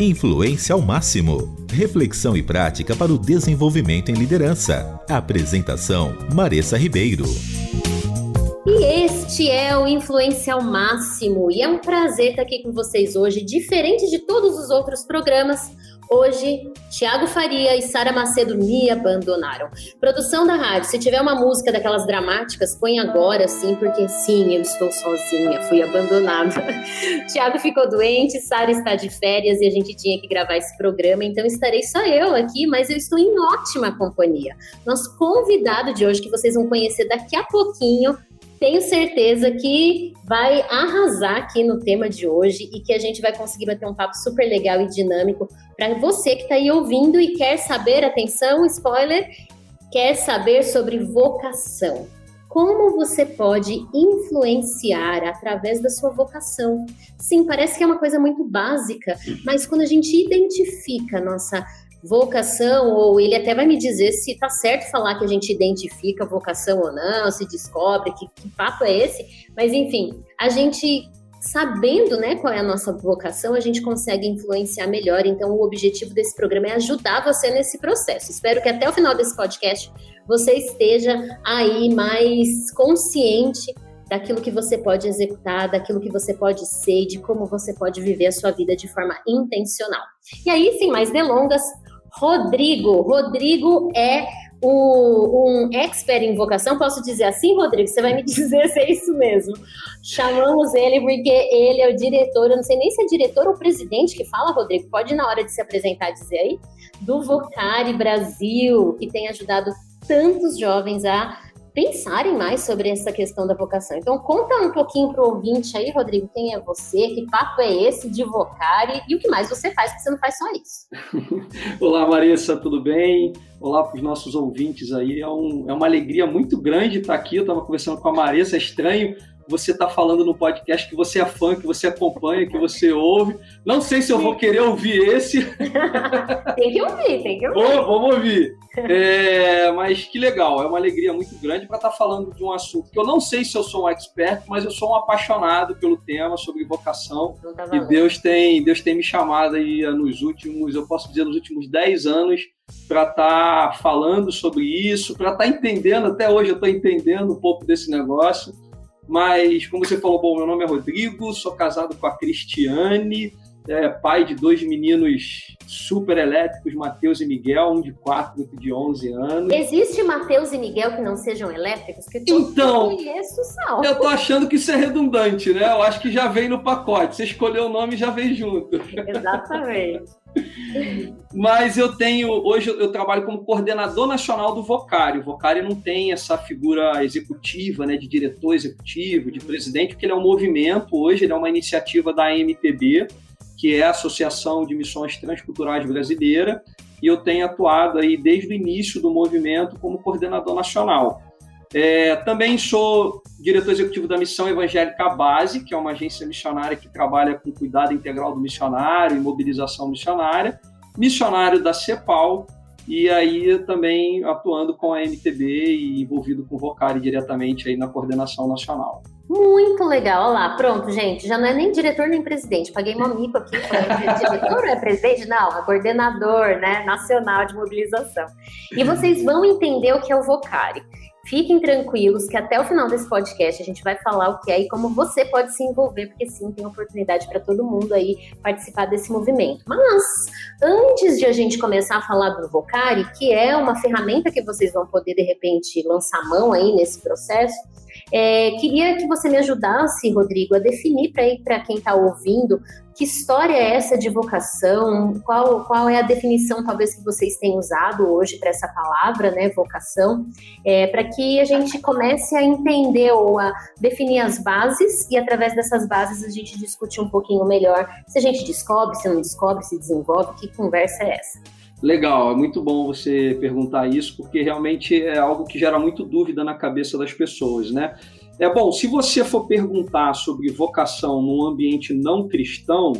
Influência ao máximo. Reflexão e prática para o desenvolvimento em liderança. Apresentação: Maressa Ribeiro. E este é o Influência ao Máximo. E é um prazer estar aqui com vocês hoje, diferente de todos os outros programas. Hoje, Tiago Faria e Sara Macedo me abandonaram. Produção da rádio, se tiver uma música daquelas dramáticas, põe agora, sim, porque sim, eu estou sozinha, fui abandonada. Tiago ficou doente, Sara está de férias e a gente tinha que gravar esse programa, então estarei só eu aqui, mas eu estou em ótima companhia. Nosso convidado de hoje, que vocês vão conhecer daqui a pouquinho, tenho certeza que vai arrasar aqui no tema de hoje e que a gente vai conseguir bater um papo super legal e dinâmico para você que está aí ouvindo e quer saber, atenção, spoiler, quer saber sobre vocação. Como você pode influenciar através da sua vocação? Sim, parece que é uma coisa muito básica, mas quando a gente identifica a nossa vocação, ou ele até vai me dizer se tá certo falar que a gente identifica vocação ou não, se descobre, que, que papo é esse, mas enfim, a gente sabendo né, qual é a nossa vocação, a gente consegue influenciar melhor. Então, o objetivo desse programa é ajudar você nesse processo. Espero que até o final desse podcast você esteja aí mais consciente daquilo que você pode executar, daquilo que você pode ser, de como você pode viver a sua vida de forma intencional. E aí, sem mais delongas, Rodrigo. Rodrigo é o, um expert em vocação, posso dizer assim, Rodrigo? Você vai me dizer se é isso mesmo. Chamamos ele porque ele é o diretor, eu não sei nem se é diretor ou presidente que fala, Rodrigo, pode na hora de se apresentar dizer aí, do Vocari Brasil, que tem ajudado tantos jovens a pensarem mais sobre essa questão da vocação. Então, conta um pouquinho para o ouvinte aí, Rodrigo, quem é você, que papo é esse de vocari e o que mais você faz, porque você não faz só isso. Olá, Marissa, tudo bem? Olá para os nossos ouvintes aí. É, um, é uma alegria muito grande estar aqui. Eu estava conversando com a Marissa, é estranho você está falando no podcast que você é fã, que você acompanha, que você ouve. Não sei se eu vou querer ouvir esse. tem que ouvir, tem que ouvir. Bom, vamos ouvir. É, mas que legal, é uma alegria muito grande para estar tá falando de um assunto que eu não sei se eu sou um expert, mas eu sou um apaixonado pelo tema sobre vocação. Tá e Deus tem, Deus tem me chamado aí nos últimos, eu posso dizer, nos últimos 10 anos para estar tá falando sobre isso, para estar tá entendendo, até hoje eu estou entendendo um pouco desse negócio. Mas, como você falou, bom, meu nome é Rodrigo, sou casado com a Cristiane, é, pai de dois meninos super elétricos, Matheus e Miguel, um de 4 e outro de 11 anos. Existe Matheus e Miguel que não sejam elétricos? Que então, eu, eu tô achando que isso é redundante, né? Eu acho que já vem no pacote. Você escolheu o nome e já vem junto. Exatamente. Mas eu tenho, hoje eu trabalho como coordenador nacional do Vocário. O Vocário não tem essa figura executiva, né, de diretor executivo, de presidente, porque ele é um movimento, hoje ele é uma iniciativa da AMPB, que é a Associação de Missões Transculturais Brasileira, e eu tenho atuado aí desde o início do movimento como coordenador nacional. É, também sou diretor executivo da Missão Evangélica Base, que é uma agência missionária que trabalha com cuidado integral do missionário e mobilização missionária, missionário da CEPAL, e aí também atuando com a MTB e envolvido com o Vocari diretamente aí na coordenação nacional. Muito legal, olha lá, pronto, gente, já não é nem diretor nem presidente, paguei uma mico aqui, diretor ou é presidente? Não, é coordenador, né, nacional de mobilização. E vocês vão entender o que é o Vocari. Fiquem tranquilos que até o final desse podcast a gente vai falar o que é e como você pode se envolver, porque sim, tem oportunidade para todo mundo aí participar desse movimento. Mas antes de a gente começar a falar do Vocari, que é uma ferramenta que vocês vão poder de repente lançar mão aí nesse processo, é, queria que você me ajudasse, Rodrigo, a definir para quem está ouvindo que história é essa de vocação, qual, qual é a definição talvez que vocês tenham usado hoje para essa palavra, né, vocação, é, para que a gente comece a entender ou a definir as bases e através dessas bases a gente discute um pouquinho melhor se a gente descobre, se não descobre, se desenvolve, que conversa é essa. Legal, é muito bom você perguntar isso, porque realmente é algo que gera muito dúvida na cabeça das pessoas, né? É bom, se você for perguntar sobre vocação num ambiente não cristão,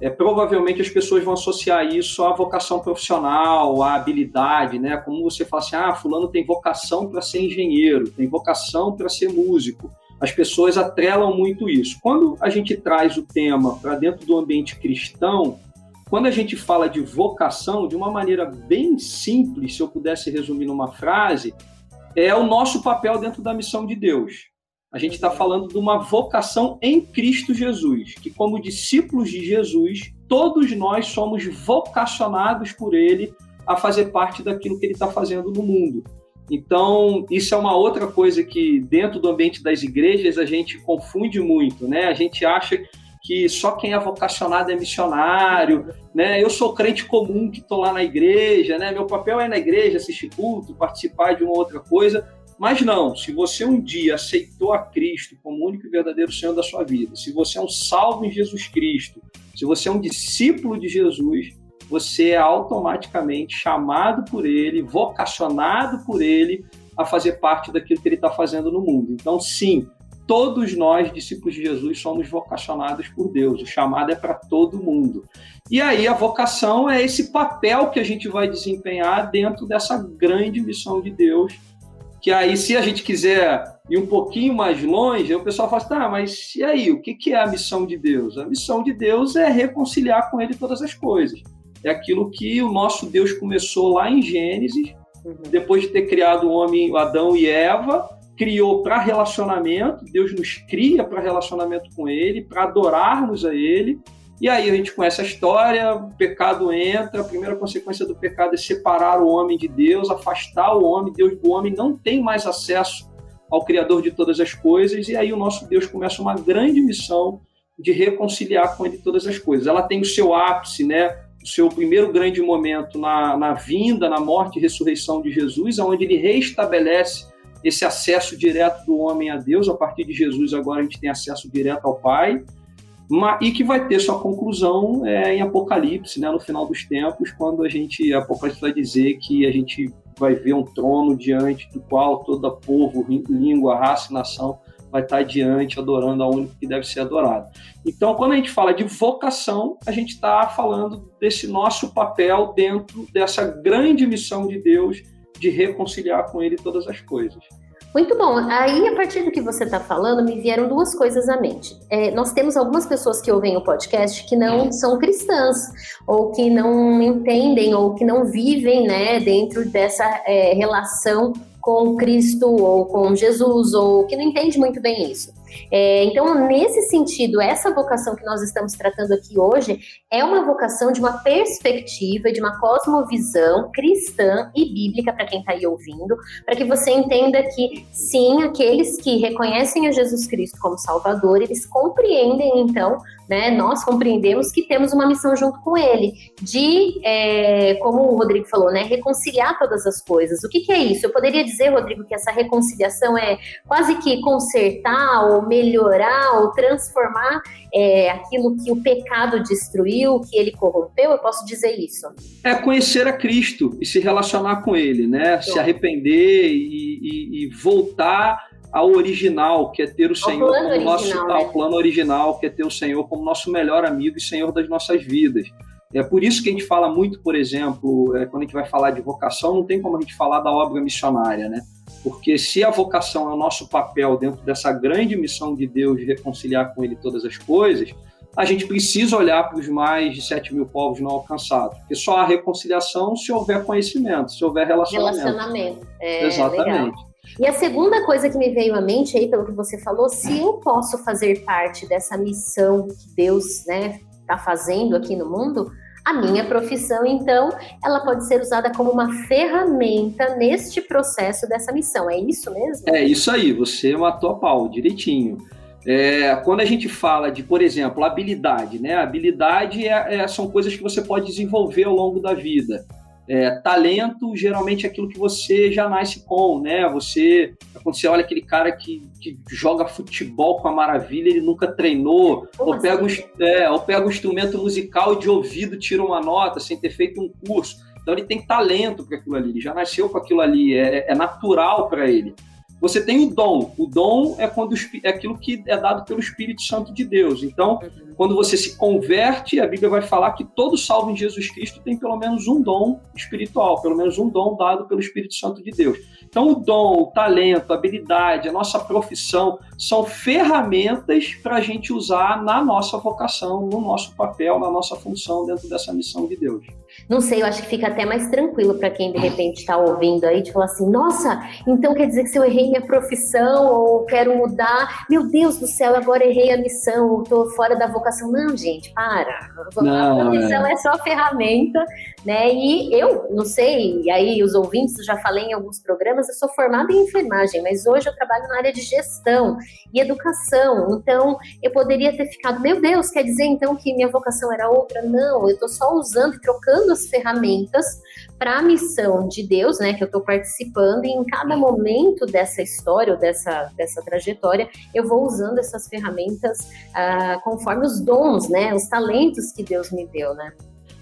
é, provavelmente as pessoas vão associar isso à vocação profissional, à habilidade, né? Como você fala assim, ah, fulano tem vocação para ser engenheiro, tem vocação para ser músico. As pessoas atrelam muito isso. Quando a gente traz o tema para dentro do ambiente cristão, quando a gente fala de vocação, de uma maneira bem simples, se eu pudesse resumir numa frase, é o nosso papel dentro da missão de Deus. A gente está falando de uma vocação em Cristo Jesus, que, como discípulos de Jesus, todos nós somos vocacionados por Ele a fazer parte daquilo que Ele está fazendo no mundo. Então, isso é uma outra coisa que, dentro do ambiente das igrejas, a gente confunde muito, né? A gente acha que só quem é vocacionado é missionário, né? Eu sou crente comum que estou lá na igreja, né? Meu papel é na igreja, assistir culto, participar de uma outra coisa, mas não, se você um dia aceitou a Cristo como único e verdadeiro Senhor da sua vida, se você é um salvo em Jesus Cristo, se você é um discípulo de Jesus, você é automaticamente chamado por Ele, vocacionado por Ele a fazer parte daquilo que Ele está fazendo no mundo. Então, sim, todos nós, discípulos de Jesus, somos vocacionados por Deus. O chamado é para todo mundo. E aí a vocação é esse papel que a gente vai desempenhar dentro dessa grande missão de Deus que aí, se a gente quiser ir um pouquinho mais longe, o pessoal fala assim, tá, mas e aí, o que, que é a missão de Deus? A missão de Deus é reconciliar com Ele todas as coisas. É aquilo que o nosso Deus começou lá em Gênesis, uhum. depois de ter criado o homem, Adão e Eva, criou para relacionamento, Deus nos cria para relacionamento com Ele, para adorarmos a Ele, e aí a gente conhece a história, o pecado entra, a primeira consequência do pecado é separar o homem de Deus, afastar o homem, Deus, o homem não tem mais acesso ao Criador de todas as coisas, e aí o nosso Deus começa uma grande missão de reconciliar com ele todas as coisas. Ela tem o seu ápice, né? o seu primeiro grande momento na, na vinda, na morte e ressurreição de Jesus, onde ele restabelece esse acesso direto do homem a Deus. A partir de Jesus, agora a gente tem acesso direto ao Pai e que vai ter sua conclusão é, em Apocalipse, né, no final dos tempos, quando a gente, Apocalipse vai dizer que a gente vai ver um trono diante do qual toda povo, língua, raça nação vai estar diante adorando a único que deve ser adorado. Então, quando a gente fala de vocação, a gente está falando desse nosso papel dentro dessa grande missão de Deus de reconciliar com Ele todas as coisas. Muito bom. Aí, a partir do que você está falando, me vieram duas coisas à mente. É, nós temos algumas pessoas que ouvem o podcast que não são cristãs, ou que não entendem, ou que não vivem né, dentro dessa é, relação com Cristo, ou com Jesus, ou que não entende muito bem isso. É, então, nesse sentido, essa vocação que nós estamos tratando aqui hoje é uma vocação de uma perspectiva, de uma cosmovisão cristã e bíblica para quem está aí ouvindo, para que você entenda que sim, aqueles que reconhecem a Jesus Cristo como Salvador, eles compreendem então né, nós compreendemos que temos uma missão junto com ele, de, é, como o Rodrigo falou, né, reconciliar todas as coisas. O que, que, é isso? Eu poderia dizer, Rodrigo, que essa reconciliação é quase que consertar, ou melhorar, ou transformar é, aquilo que o pecado destruiu, que ele corrompeu? Eu posso dizer isso? É conhecer a Cristo e se relacionar com ele, né? Se arrepender e, e, e voltar ao original, que é ter o Senhor como original, nosso né? ao plano original, que é ter o Senhor como nosso melhor amigo e Senhor das nossas vidas. É por isso que a gente fala muito, por exemplo, é, quando a gente vai falar de vocação, não tem como a gente falar da obra missionária, né? Porque se a vocação é o nosso papel dentro dessa grande missão de Deus de reconciliar com Ele todas as coisas, a gente precisa olhar para os mais de 7 mil povos não alcançados. Porque só há reconciliação se houver conhecimento, se houver relacionamento. Relacionamento. É, Exatamente. Legal. E a segunda coisa que me veio à mente aí, pelo que você falou, se eu posso fazer parte dessa missão que Deus, né, está fazendo aqui no mundo, a minha profissão, então, ela pode ser usada como uma ferramenta neste processo dessa missão. É isso mesmo? É isso aí, você matou a pau, direitinho. É, quando a gente fala de, por exemplo, habilidade, né? Habilidade é, é, são coisas que você pode desenvolver ao longo da vida. É, talento geralmente é aquilo que você já nasce com, né? Você, quando você olha aquele cara que, que joga futebol com a maravilha, ele nunca treinou, ou pega, assim? um, é, ou pega um instrumento musical e de ouvido tira uma nota sem ter feito um curso. Então ele tem talento para aquilo ali, ele já nasceu com aquilo ali, é, é natural para ele. Você tem o dom. O dom é quando é aquilo que é dado pelo Espírito Santo de Deus. Então, uhum. quando você se converte, a Bíblia vai falar que todo salvo em Jesus Cristo tem pelo menos um dom espiritual, pelo menos um dom dado pelo Espírito Santo de Deus. Então, o dom, o talento, a habilidade, a nossa profissão são ferramentas para a gente usar na nossa vocação, no nosso papel, na nossa função dentro dessa missão de Deus. Não sei, eu acho que fica até mais tranquilo para quem de repente está ouvindo aí, de falar assim: nossa, então quer dizer que se eu errei minha profissão ou quero mudar, meu Deus do céu, agora errei a missão, ou estou fora da vocação. Não, gente, para. Não, a profissão é. é só ferramenta, né? E eu não sei, e aí os ouvintes, eu já falei em alguns programas, eu sou formada em enfermagem, mas hoje eu trabalho na área de gestão e educação. Então, eu poderia ter ficado, meu Deus, quer dizer então que minha vocação era outra? Não, eu estou só usando e trocando as ferramentas para a missão de Deus, né, que eu estou participando, e em cada momento dessa história ou dessa, dessa trajetória, eu vou usando essas ferramentas uh, conforme os dons, né, os talentos que Deus me deu, né.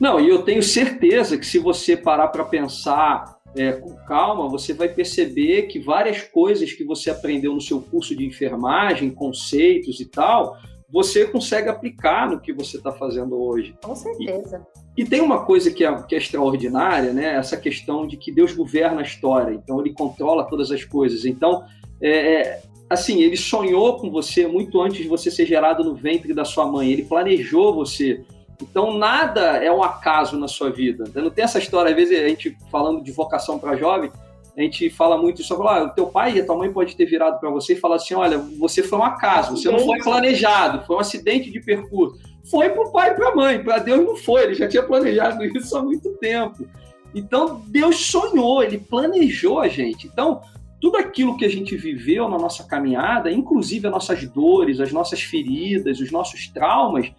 Não, e eu tenho certeza que se você parar para pensar é, com calma, você vai perceber que várias coisas que você aprendeu no seu curso de enfermagem, conceitos e tal, você consegue aplicar no que você está fazendo hoje. Com certeza. E, tem uma coisa que é, que é extraordinária, né? Essa questão de que Deus governa a história, então Ele controla todas as coisas. Então, é, é assim, Ele sonhou com você muito antes de você ser gerado no ventre da sua mãe. Ele planejou você. Então, nada é um acaso na sua vida. Não tem essa história, às vezes, a gente falando de vocação para jovem, a gente fala muito isso, fala, ah, o teu pai e a tua mãe pode ter virado para você e falar assim, olha, você foi um acaso, você não foi planejado, foi um acidente de percurso. Foi para o pai e para a mãe, para Deus não foi, ele já tinha planejado isso há muito tempo. Então, Deus sonhou, ele planejou a gente. Então, tudo aquilo que a gente viveu na nossa caminhada, inclusive as nossas dores, as nossas feridas, os nossos traumas,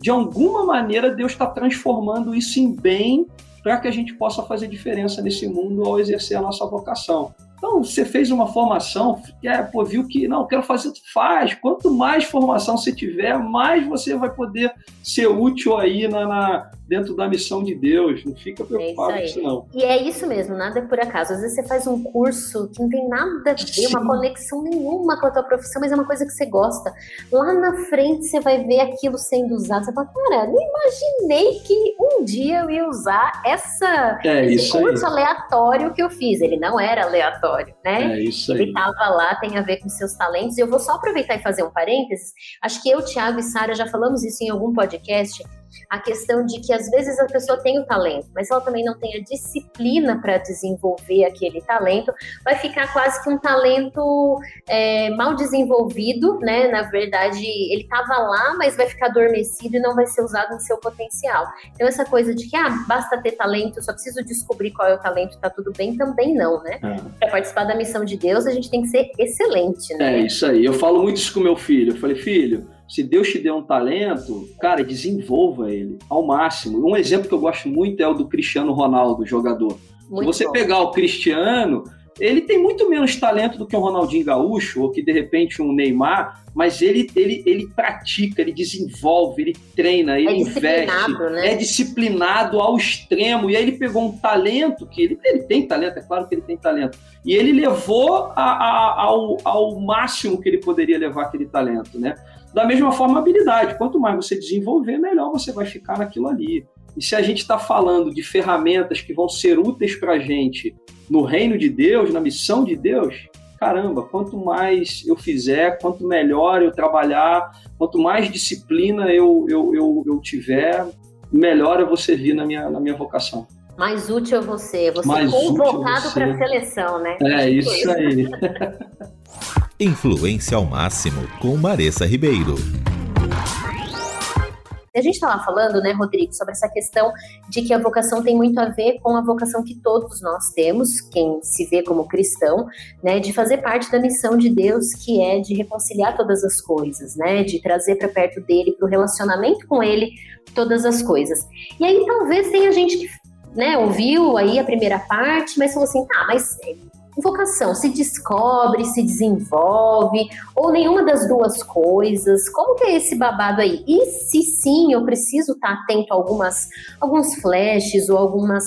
de alguma maneira Deus está transformando isso em bem para que a gente possa fazer diferença nesse mundo ao exercer a nossa vocação. Então, você fez uma formação, é, pô, viu que, não, quero fazer, faz. Quanto mais formação você tiver, mais você vai poder ser útil aí na, na dentro da missão de Deus. Não fica é preocupado é com isso, não. E é isso mesmo, nada é por acaso. Às vezes você faz um curso que não tem nada a ver, Sim. uma conexão nenhuma com a tua profissão, mas é uma coisa que você gosta. Lá na frente você vai ver aquilo sendo usado. Você fala, cara, não imaginei que um dia eu ia usar essa, é, esse curso aí. aleatório que eu fiz. Ele não era aleatório né? É isso aí. Ele estava lá, tem a ver com seus talentos. E eu vou só aproveitar e fazer um parênteses. Acho que eu, Thiago e Sara já falamos isso em algum podcast a questão de que às vezes a pessoa tem o talento, mas ela também não tem a disciplina para desenvolver aquele talento, vai ficar quase que um talento é, mal desenvolvido, né? Na verdade, ele estava lá, mas vai ficar adormecido e não vai ser usado no seu potencial. Então, essa coisa de que, ah, basta ter talento, só preciso descobrir qual é o talento, tá tudo bem, também não, né? É. Para participar da missão de Deus, a gente tem que ser excelente, né? É isso aí. Eu falo muito isso com meu filho. Eu falei, filho, se Deus te deu um talento, cara, desenvolva ele ao máximo. Um exemplo que eu gosto muito é o do Cristiano Ronaldo, jogador. Muito se você bom. pegar o Cristiano, ele tem muito menos talento do que um Ronaldinho Gaúcho, ou que de repente um Neymar, mas ele, ele, ele pratica, ele desenvolve, ele treina, ele é investe, né? é disciplinado ao extremo. E aí ele pegou um talento, que ele, ele tem talento, é claro que ele tem talento, e ele levou a, a, ao, ao máximo que ele poderia levar aquele talento, né? Da mesma forma, habilidade. Quanto mais você desenvolver, melhor você vai ficar naquilo ali. E se a gente está falando de ferramentas que vão ser úteis para a gente no reino de Deus, na missão de Deus, caramba, quanto mais eu fizer, quanto melhor eu trabalhar, quanto mais disciplina eu, eu, eu, eu tiver, melhor eu vou servir na minha, na minha vocação. Mais útil você, você mais convocado para a seleção, né? É, isso aí. Influência ao máximo com Maressa Ribeiro. A gente estava falando, né, Rodrigo, sobre essa questão de que a vocação tem muito a ver com a vocação que todos nós temos, quem se vê como cristão, né, de fazer parte da missão de Deus, que é de reconciliar todas as coisas, né, de trazer para perto dele, para o relacionamento com ele, todas as coisas. E aí talvez tenha gente que né, ouviu aí a primeira parte, mas falou assim, tá, mas vocação se descobre, se desenvolve, ou nenhuma das duas coisas? Como que é esse babado aí? E se sim, eu preciso estar atento a algumas, alguns flashes ou algumas,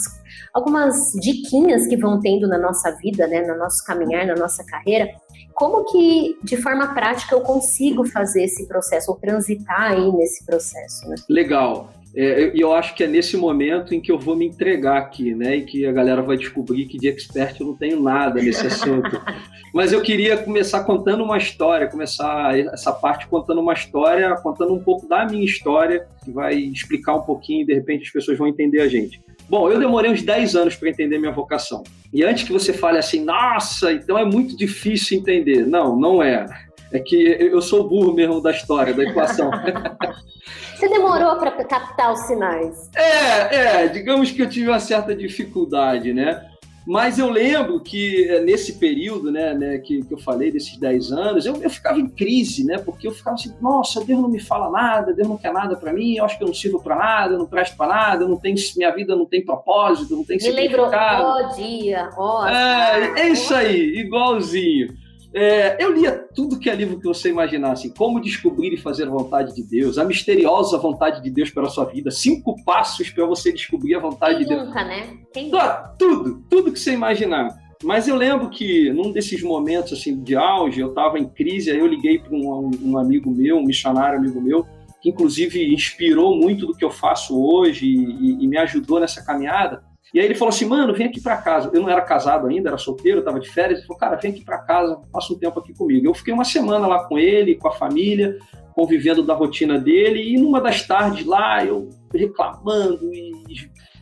algumas diquinhas que vão tendo na nossa vida, né, no nosso caminhar, na nossa carreira, como que, de forma prática, eu consigo fazer esse processo, ou transitar aí nesse processo, né? Legal. É, e eu acho que é nesse momento em que eu vou me entregar aqui, né? E que a galera vai descobrir que de expert eu não tenho nada nesse assunto. Mas eu queria começar contando uma história, começar essa parte contando uma história, contando um pouco da minha história, que vai explicar um pouquinho e de repente as pessoas vão entender a gente. Bom, eu demorei uns 10 anos para entender minha vocação. E antes que você fale assim, nossa, então é muito difícil entender. Não, não é. É que eu sou burro mesmo da história, da equação. Você demorou para captar os sinais? É, é, digamos que eu tive uma certa dificuldade, né? Mas eu lembro que é, nesse período, né, né que, que eu falei desses 10 anos, eu, eu ficava em crise, né? Porque eu ficava assim, nossa, Deus não me fala nada, Deus não quer nada para mim, eu acho que eu não sirvo para nada, eu não presto para nada, eu não tenho, minha vida não tem propósito, não tem me significado. Me lembrou, ó dia, ó. É, é isso aí, igualzinho. É, eu lia tudo que é livro que você imaginasse. Como descobrir e fazer a vontade de Deus, a misteriosa vontade de Deus pela sua vida, cinco passos para você descobrir a vontade Quem de Deus. Nunca, né? Quem nunca? Tudo, tudo que você imaginar. Mas eu lembro que num desses momentos assim de auge, eu estava em crise, aí eu liguei para um, um, amigo meu, um missionário amigo meu, que inclusive inspirou muito do que eu faço hoje e, e me ajudou nessa caminhada. E aí ele falou assim, mano, vem aqui para casa. Eu não era casado ainda, era solteiro, estava de férias. Ele falou, cara, vem aqui para casa, passa um tempo aqui comigo. Eu fiquei uma semana lá com ele, com a família, convivendo da rotina dele. E numa das tardes lá, eu reclamando e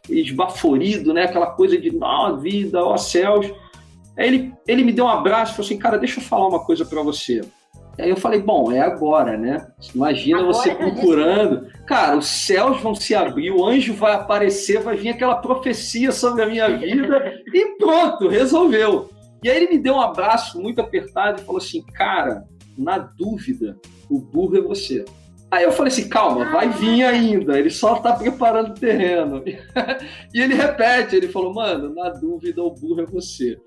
esbaforido, né? Aquela coisa de, ó vida, ó céus. Aí ele, ele me deu um abraço e falou assim, cara, deixa eu falar uma coisa para você. Aí eu falei, bom, é agora, né? Imagina agora você procurando. Cara, os céus vão se abrir, o anjo vai aparecer, vai vir aquela profecia sobre a minha vida e pronto, resolveu. E aí ele me deu um abraço muito apertado e falou assim: Cara, na dúvida, o burro é você. Aí eu falei assim: calma, vai vir ainda, ele só tá preparando o terreno. e ele repete: ele falou, mano, na dúvida, o burro é você.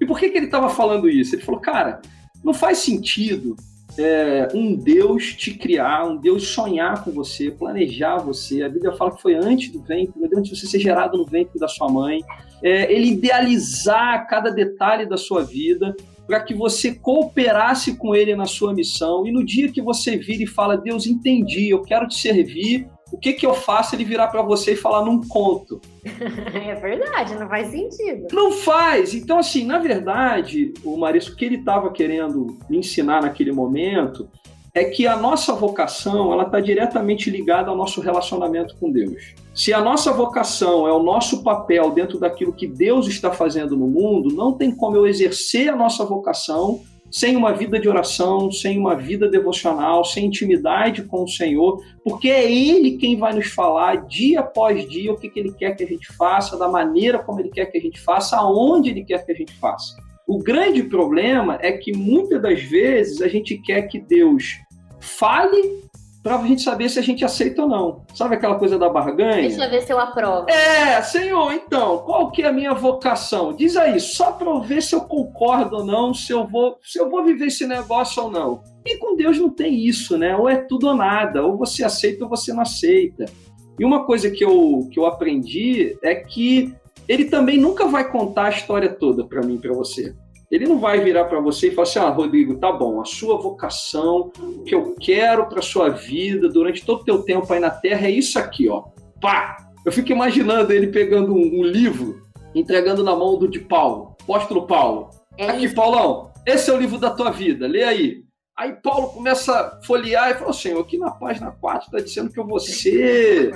E por que, que ele estava falando isso? Ele falou, cara, não faz sentido é, um Deus te criar, um Deus sonhar com você, planejar você. A Bíblia fala que foi antes do ventre, antes de você ser gerado no ventre da sua mãe. É, ele idealizar cada detalhe da sua vida para que você cooperasse com ele na sua missão. E no dia que você vira e fala, Deus, entendi, eu quero te servir, o que, que eu faço ele virar para você e falar num conto? é verdade, não faz sentido. Não faz. Então, assim, na verdade, o Marisco, o que ele estava querendo ensinar naquele momento é que a nossa vocação ela está diretamente ligada ao nosso relacionamento com Deus. Se a nossa vocação é o nosso papel dentro daquilo que Deus está fazendo no mundo, não tem como eu exercer a nossa vocação sem uma vida de oração, sem uma vida devocional, sem intimidade com o Senhor, porque é Ele quem vai nos falar dia após dia o que, que Ele quer que a gente faça, da maneira como Ele quer que a gente faça, aonde Ele quer que a gente faça. O grande problema é que muitas das vezes a gente quer que Deus fale para a gente saber se a gente aceita ou não. Sabe aquela coisa da barganha? Deixa eu ver se eu aprovo. É, Senhor, então, qual que é a minha vocação? Diz aí, só para eu ver se eu concordo ou não, se eu vou, se eu vou viver esse negócio ou não. E com Deus não tem isso, né? Ou é tudo ou nada, ou você aceita ou você não aceita. E uma coisa que eu, que eu aprendi é que ele também nunca vai contar a história toda para mim, para você. Ele não vai virar para você e falar assim: ah, Rodrigo, tá bom, a sua vocação, o que eu quero para sua vida durante todo o teu tempo aí na Terra é isso aqui, ó. Pá! Eu fico imaginando ele pegando um, um livro, entregando na mão do de Paulo, apóstolo Paulo. É aqui, isso. Paulão, esse é o livro da tua vida, lê aí. Aí Paulo começa a folhear e fala: Senhor, aqui na página 4 está dizendo que eu vou ser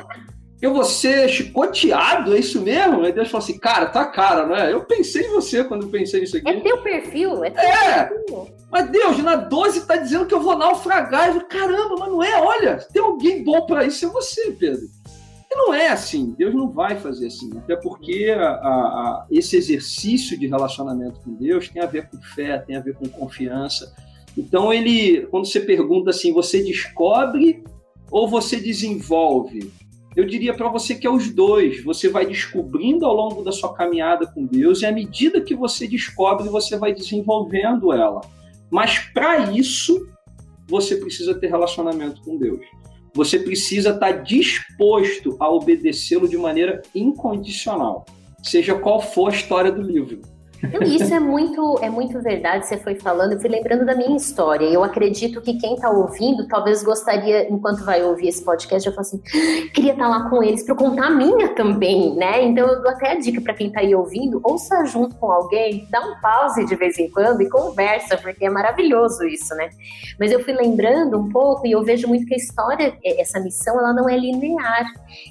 eu vou ser chicoteado, é isso mesmo? Aí Deus falou assim, cara, tá cara, não é? Eu pensei em você quando eu pensei nisso aqui. É teu perfil, é teu é. perfil. Mas Deus, na 12 tá dizendo que eu vou naufragar. Eu falei, caramba, mas não é, olha, tem alguém bom para isso, é você, Pedro. E não é assim, Deus não vai fazer assim, até porque a, a, esse exercício de relacionamento com Deus tem a ver com fé, tem a ver com confiança. Então ele, quando você pergunta assim, você descobre ou você desenvolve? Eu diria para você que é os dois. Você vai descobrindo ao longo da sua caminhada com Deus e à medida que você descobre, você vai desenvolvendo ela. Mas para isso, você precisa ter relacionamento com Deus. Você precisa estar tá disposto a obedecê-lo de maneira incondicional, seja qual for a história do livro. Isso é muito, é muito verdade. Você foi falando, eu fui lembrando da minha história. Eu acredito que quem está ouvindo talvez gostaria, enquanto vai ouvir esse podcast, eu falo assim, ah, queria estar tá lá com eles para contar a minha também, né? Então eu dou até a dica para quem está aí ouvindo, ouça junto com alguém, dá um pause de vez em quando e conversa, porque é maravilhoso isso, né? Mas eu fui lembrando um pouco e eu vejo muito que a história, é, essa missão, ela não é linear.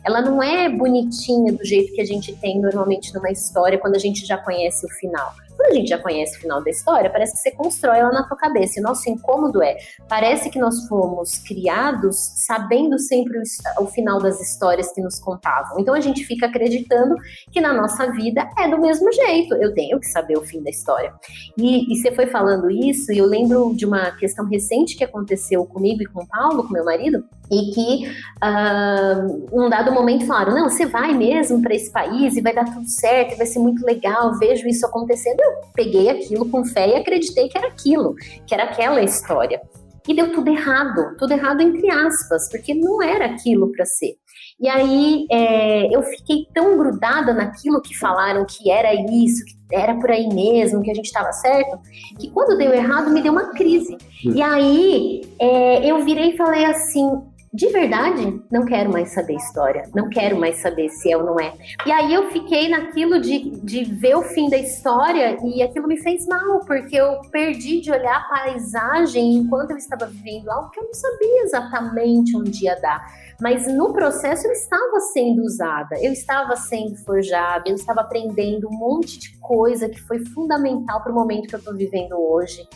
Ela não é bonitinha do jeito que a gente tem normalmente numa história quando a gente já conhece o final final. Quando a gente já conhece o final da história, parece que você constrói ela na tua cabeça. E nosso incômodo é, parece que nós fomos criados sabendo sempre o, o final das histórias que nos contavam. Então a gente fica acreditando que na nossa vida é do mesmo jeito. Eu tenho que saber o fim da história. E, e você foi falando isso, e eu lembro de uma questão recente que aconteceu comigo e com o Paulo, com meu marido, e que uh, num dado momento falaram: não, você vai mesmo para esse país e vai dar tudo certo, vai ser muito legal, vejo isso acontecendo. Peguei aquilo com fé e acreditei que era aquilo, que era aquela história. E deu tudo errado, tudo errado entre aspas, porque não era aquilo para ser. E aí é, eu fiquei tão grudada naquilo que falaram que era isso, que era por aí mesmo, que a gente estava certo, que quando deu errado me deu uma crise. E aí é, eu virei e falei assim: de verdade, não quero mais saber história, não quero mais saber se é ou não é. E aí eu fiquei naquilo de, de ver o fim da história e aquilo me fez mal, porque eu perdi de olhar a paisagem enquanto eu estava vivendo algo que eu não sabia exatamente onde ia dar. Mas no processo eu estava sendo usada, eu estava sendo forjada, eu estava aprendendo um monte de coisa que foi fundamental para o momento que eu estou vivendo hoje.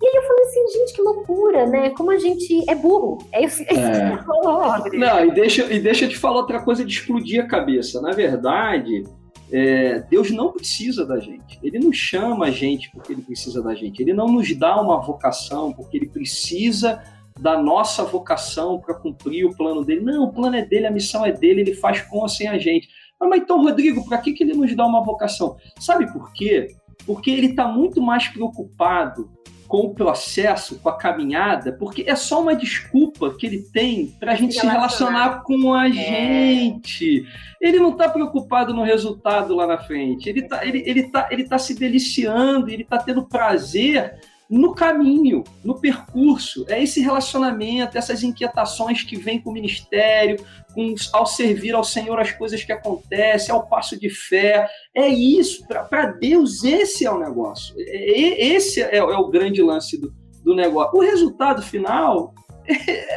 E aí eu falei assim, gente, que loucura, né? Como a gente é burro. É isso que é. falou, Não, e deixa, e deixa eu te falar outra coisa de explodir a cabeça. Na verdade, é, Deus não precisa da gente. Ele não chama a gente porque ele precisa da gente. Ele não nos dá uma vocação porque ele precisa da nossa vocação para cumprir o plano dele. Não, o plano é dele, a missão é dele, ele faz com ou sem a gente. Mas então, Rodrigo, para que, que ele nos dá uma vocação? Sabe por quê? Porque ele está muito mais preocupado com o processo, com a caminhada, porque é só uma desculpa que ele tem para a gente se relacionar, com a é. gente. Ele não está preocupado no resultado lá na frente. Ele está ele, ele tá, ele tá se deliciando, ele está tendo prazer no caminho, no percurso. É esse relacionamento, essas inquietações que vêm com o ministério, com, ao servir ao Senhor as coisas que acontecem, ao passo de fé. É isso. Para Deus, esse é o negócio. Esse é, é o grande lance do, do negócio. O resultado final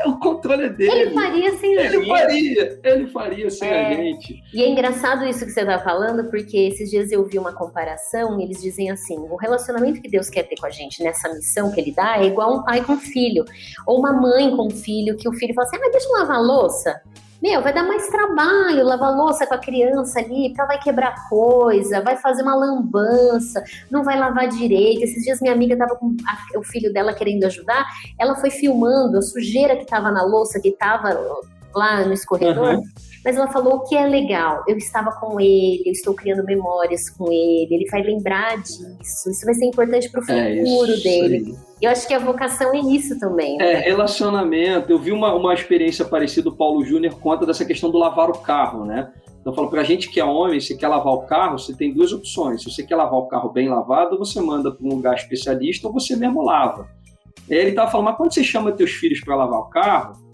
o controle é dele. Ele faria sem ele gente. Faria, ele faria sem é. a gente. E é engraçado isso que você está falando, porque esses dias eu vi uma comparação, eles dizem assim: o relacionamento que Deus quer ter com a gente nessa missão que ele dá é igual um pai com um filho, ou uma mãe com um filho, que o filho fala assim: ah, mas deixa eu lavar a louça. Meu, vai dar mais trabalho lavar louça com a criança ali, porque ela vai quebrar coisa, vai fazer uma lambança, não vai lavar direito. Esses dias minha amiga tava com a, o filho dela querendo ajudar, ela foi filmando a sujeira que tava na louça, que tava lá no escorredor. Uhum. Mas ela falou o que é legal. Eu estava com ele, eu estou criando memórias com ele, ele vai lembrar disso. Isso vai ser importante para o é futuro é dele. Eu acho que a vocação é isso também. Né? É, relacionamento. Eu vi uma, uma experiência parecida, o Paulo Júnior conta dessa questão do lavar o carro, né? Então, eu falo, para a gente que é homem, se quer lavar o carro, você tem duas opções. Se você quer lavar o carro bem lavado, você manda para um lugar especialista ou você mesmo lava. Ele estava falando, mas quando você chama teus filhos para lavar o carro,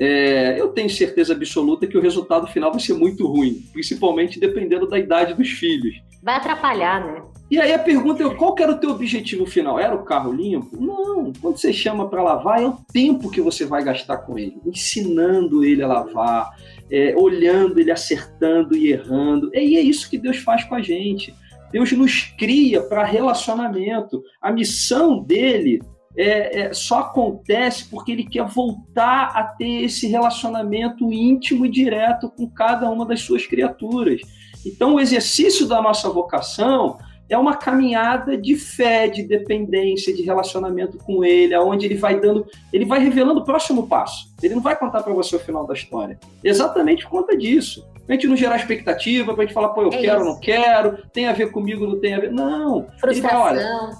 é, eu tenho certeza absoluta que o resultado final vai ser muito ruim, principalmente dependendo da idade dos filhos. Vai atrapalhar, né? E aí a pergunta é, qual era o teu objetivo final? Era o carro limpo? Não, quando você chama para lavar, é o tempo que você vai gastar com ele, ensinando ele a lavar, é, olhando ele acertando e errando. E é isso que Deus faz com a gente. Deus nos cria para relacionamento. A missão dele é, é, só acontece porque ele quer voltar a ter esse relacionamento íntimo e direto com cada uma das suas criaturas. Então, o exercício da nossa vocação é uma caminhada de fé, de dependência, de relacionamento com ele, aonde ele vai dando, ele vai revelando o próximo passo. Ele não vai contar para você o final da história. Exatamente por conta disso. Pra gente não gerar expectativa, pra gente falar, pô, eu é quero, ou não quero, tem a ver comigo, não tem a ver. Não. Frustração. Ele vai, olha,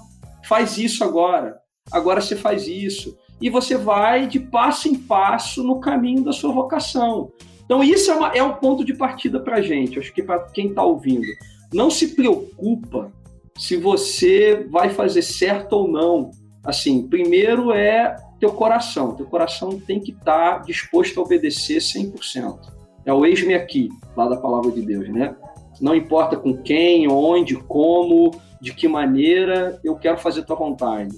faz isso agora. Agora você faz isso. E você vai de passo em passo no caminho da sua vocação. Então, isso é, uma, é um ponto de partida para a gente. Acho que para quem está ouvindo. Não se preocupa se você vai fazer certo ou não. Assim, primeiro é teu coração. Teu coração tem que estar tá disposto a obedecer 100%. É o eis-me aqui, lá da palavra de Deus, né? Não importa com quem, onde, como, de que maneira, eu quero fazer tua vontade.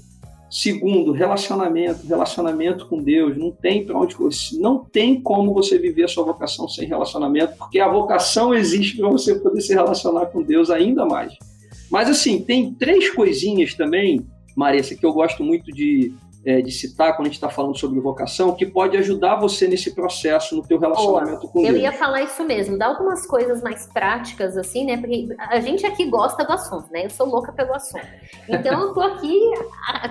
Segundo, relacionamento, relacionamento com Deus. Não tem para onde não tem como você viver a sua vocação sem relacionamento, porque a vocação existe para você poder se relacionar com Deus ainda mais. Mas assim, tem três coisinhas também, Marissa, que eu gosto muito de, é, de citar quando a gente está falando sobre vocação, que pode ajudar você nesse processo, no teu relacionamento com eu Deus. Eu ia falar isso mesmo, dá algumas coisas mais práticas, assim, né? Porque a gente aqui gosta do assunto, né? Eu sou louca pelo assunto. Então eu tô aqui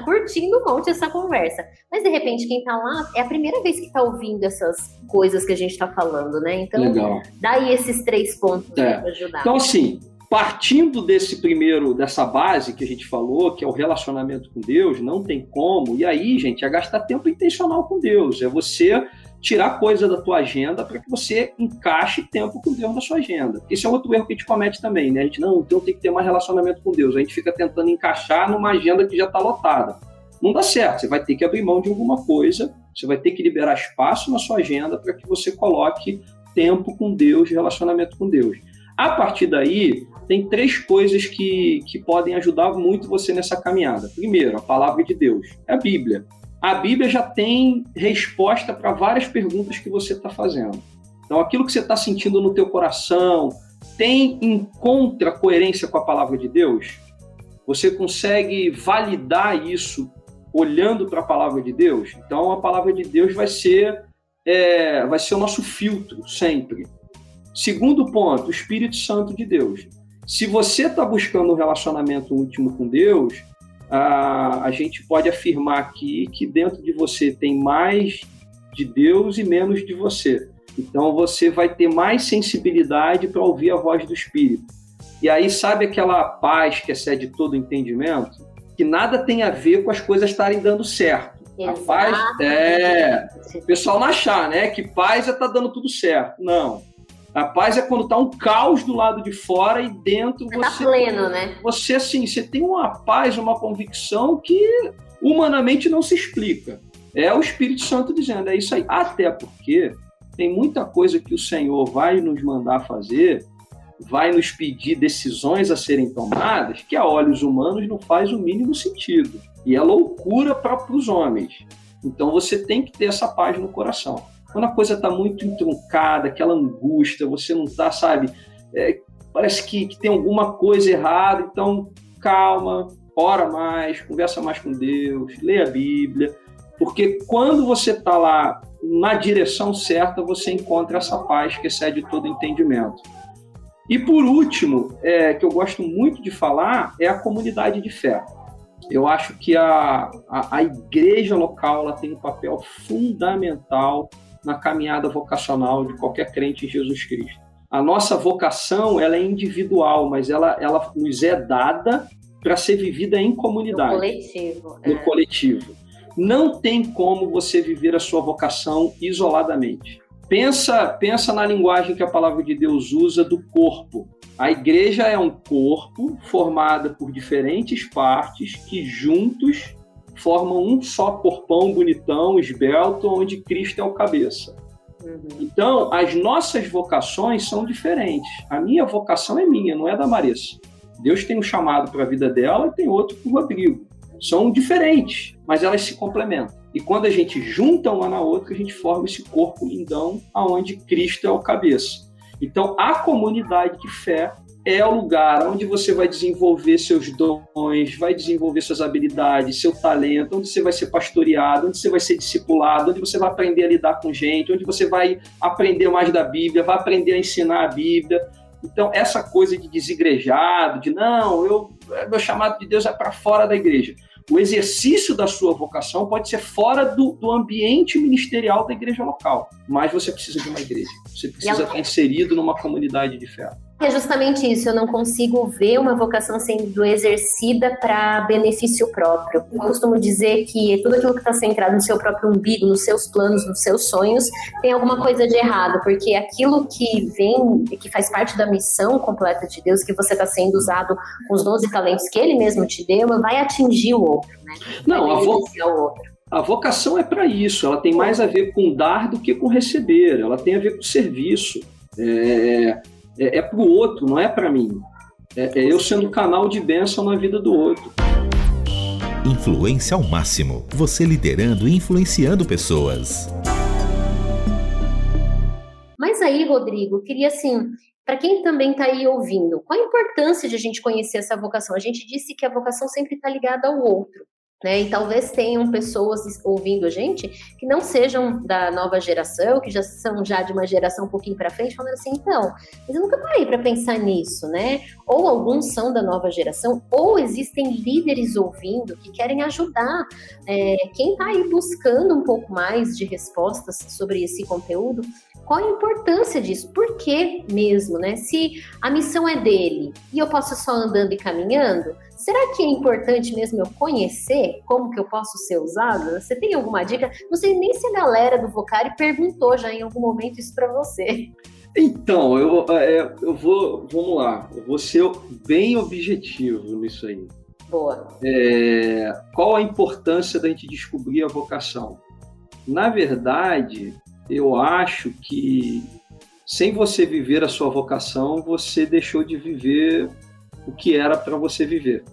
curtindo um monte essa conversa. Mas de repente, quem tá lá é a primeira vez que tá ouvindo essas coisas que a gente tá falando, né? Então, Legal. daí esses três pontos é. para ajudar. Então, assim, partindo desse primeiro, dessa base que a gente falou, que é o relacionamento com Deus, não tem como. E aí, gente, é gastar tempo intencional com Deus. É você tirar coisa da tua agenda para que você encaixe tempo com Deus na sua agenda. Esse é outro erro que a gente comete também, né? A gente, não, então tem que ter mais relacionamento com Deus. A gente fica tentando encaixar numa agenda que já está lotada. Não dá certo. Você vai ter que abrir mão de alguma coisa, você vai ter que liberar espaço na sua agenda para que você coloque tempo com Deus, relacionamento com Deus. A partir daí, tem três coisas que, que podem ajudar muito você nessa caminhada. Primeiro, a palavra de Deus, é a Bíblia. A Bíblia já tem resposta para várias perguntas que você está fazendo. Então, aquilo que você está sentindo no teu coração tem encontra coerência com a palavra de Deus? Você consegue validar isso olhando para a palavra de Deus? Então, a palavra de Deus vai ser é, vai ser o nosso filtro sempre. Segundo ponto, o Espírito Santo de Deus. Se você está buscando um relacionamento íntimo com Deus, a, a gente pode afirmar aqui que dentro de você tem mais de Deus e menos de você. Então você vai ter mais sensibilidade para ouvir a voz do Espírito. E aí, sabe aquela paz que excede todo entendimento? Que nada tem a ver com as coisas estarem dando certo. Exato. A paz é. O pessoal não achar, né? Que paz é estar tá dando tudo certo. Não. A paz é quando tá um caos do lado de fora e dentro você. Tá pleno, né? Você, assim, você tem uma paz, uma convicção que humanamente não se explica. É o Espírito Santo dizendo, é isso aí. Até porque tem muita coisa que o Senhor vai nos mandar fazer, vai nos pedir decisões a serem tomadas, que a olhos humanos não faz o mínimo sentido. E é loucura para os homens. Então você tem que ter essa paz no coração. Quando a coisa está muito entroncada, aquela angústia, você não está, sabe? É, parece que, que, tem alguma coisa errada, então calma, ora mais, conversa mais com Deus, lê a Bíblia, porque quando você está lá na direção certa, você encontra essa paz que excede todo entendimento. E por último, é, que eu gosto muito de falar, é a comunidade de fé. Eu acho que a, a, a igreja local ela tem um papel fundamental na caminhada vocacional de qualquer crente em Jesus Cristo. A nossa vocação ela é individual, mas ela, ela nos é dada para ser vivida em comunidade. No coletivo. No é. coletivo. Não tem como você viver a sua vocação isoladamente. Pensa, pensa na linguagem que a palavra de Deus usa do corpo. A igreja é um corpo formado por diferentes partes que juntos formam um só corpão bonitão, esbelto, onde Cristo é o cabeça. Uhum. Então, as nossas vocações são diferentes. A minha vocação é minha, não é da Marissa. Deus tem um chamado para a vida dela e tem outro para o Rodrigo. São diferentes, mas elas se complementam. E quando a gente junta uma na outra, a gente forma esse corpo lindão aonde Cristo é o cabeça. Então, a comunidade de fé é o lugar onde você vai desenvolver seus dons, vai desenvolver suas habilidades, seu talento, onde você vai ser pastoreado, onde você vai ser discipulado, onde você vai aprender a lidar com gente, onde você vai aprender mais da Bíblia, vai aprender a ensinar a Bíblia. Então, essa coisa de desigrejado, de não, eu, meu chamado de Deus é para fora da igreja. O exercício da sua vocação pode ser fora do, do ambiente ministerial da igreja local, mas você precisa de uma igreja. Você precisa estar inserido numa comunidade de fé É justamente isso, eu não consigo ver uma vocação sendo exercida para benefício próprio. Eu costumo dizer que tudo aquilo que está centrado no seu próprio umbigo, nos seus planos, nos seus sonhos, tem alguma coisa de errado, porque aquilo que vem, que faz parte da missão completa de Deus, que você está sendo usado com os 12 talentos que Ele mesmo te deu, vai atingir o outro, né? Não, a, vo... o outro. a vocação é para isso, ela tem mais a ver com dar do que com receber, ela tem a ver com serviço. É, é, é para o outro, não é para mim. É, é eu sendo canal de bênção na vida do outro. Influência ao máximo. Você liderando e influenciando pessoas. Mas aí, Rodrigo, queria assim, para quem também está aí ouvindo, qual a importância de a gente conhecer essa vocação? A gente disse que a vocação sempre está ligada ao outro. Né? E talvez tenham pessoas ouvindo a gente que não sejam da nova geração, que já são já de uma geração um pouquinho para frente, falando assim, então, mas eu nunca parei para pensar nisso, né? Ou alguns são da nova geração, ou existem líderes ouvindo que querem ajudar é, quem está aí buscando um pouco mais de respostas sobre esse conteúdo. Qual a importância disso? Por que mesmo, né? Se a missão é dele e eu posso só andando e caminhando, Será que é importante mesmo eu conhecer como que eu posso ser usado? Você tem alguma dica? Não sei nem se a galera do Vocari perguntou já em algum momento isso para você. Então, eu, é, eu vou, vamos lá, eu vou ser bem objetivo nisso aí. Boa. É, qual a importância da gente descobrir a vocação? Na verdade, eu acho que sem você viver a sua vocação, você deixou de viver o que era para você viver.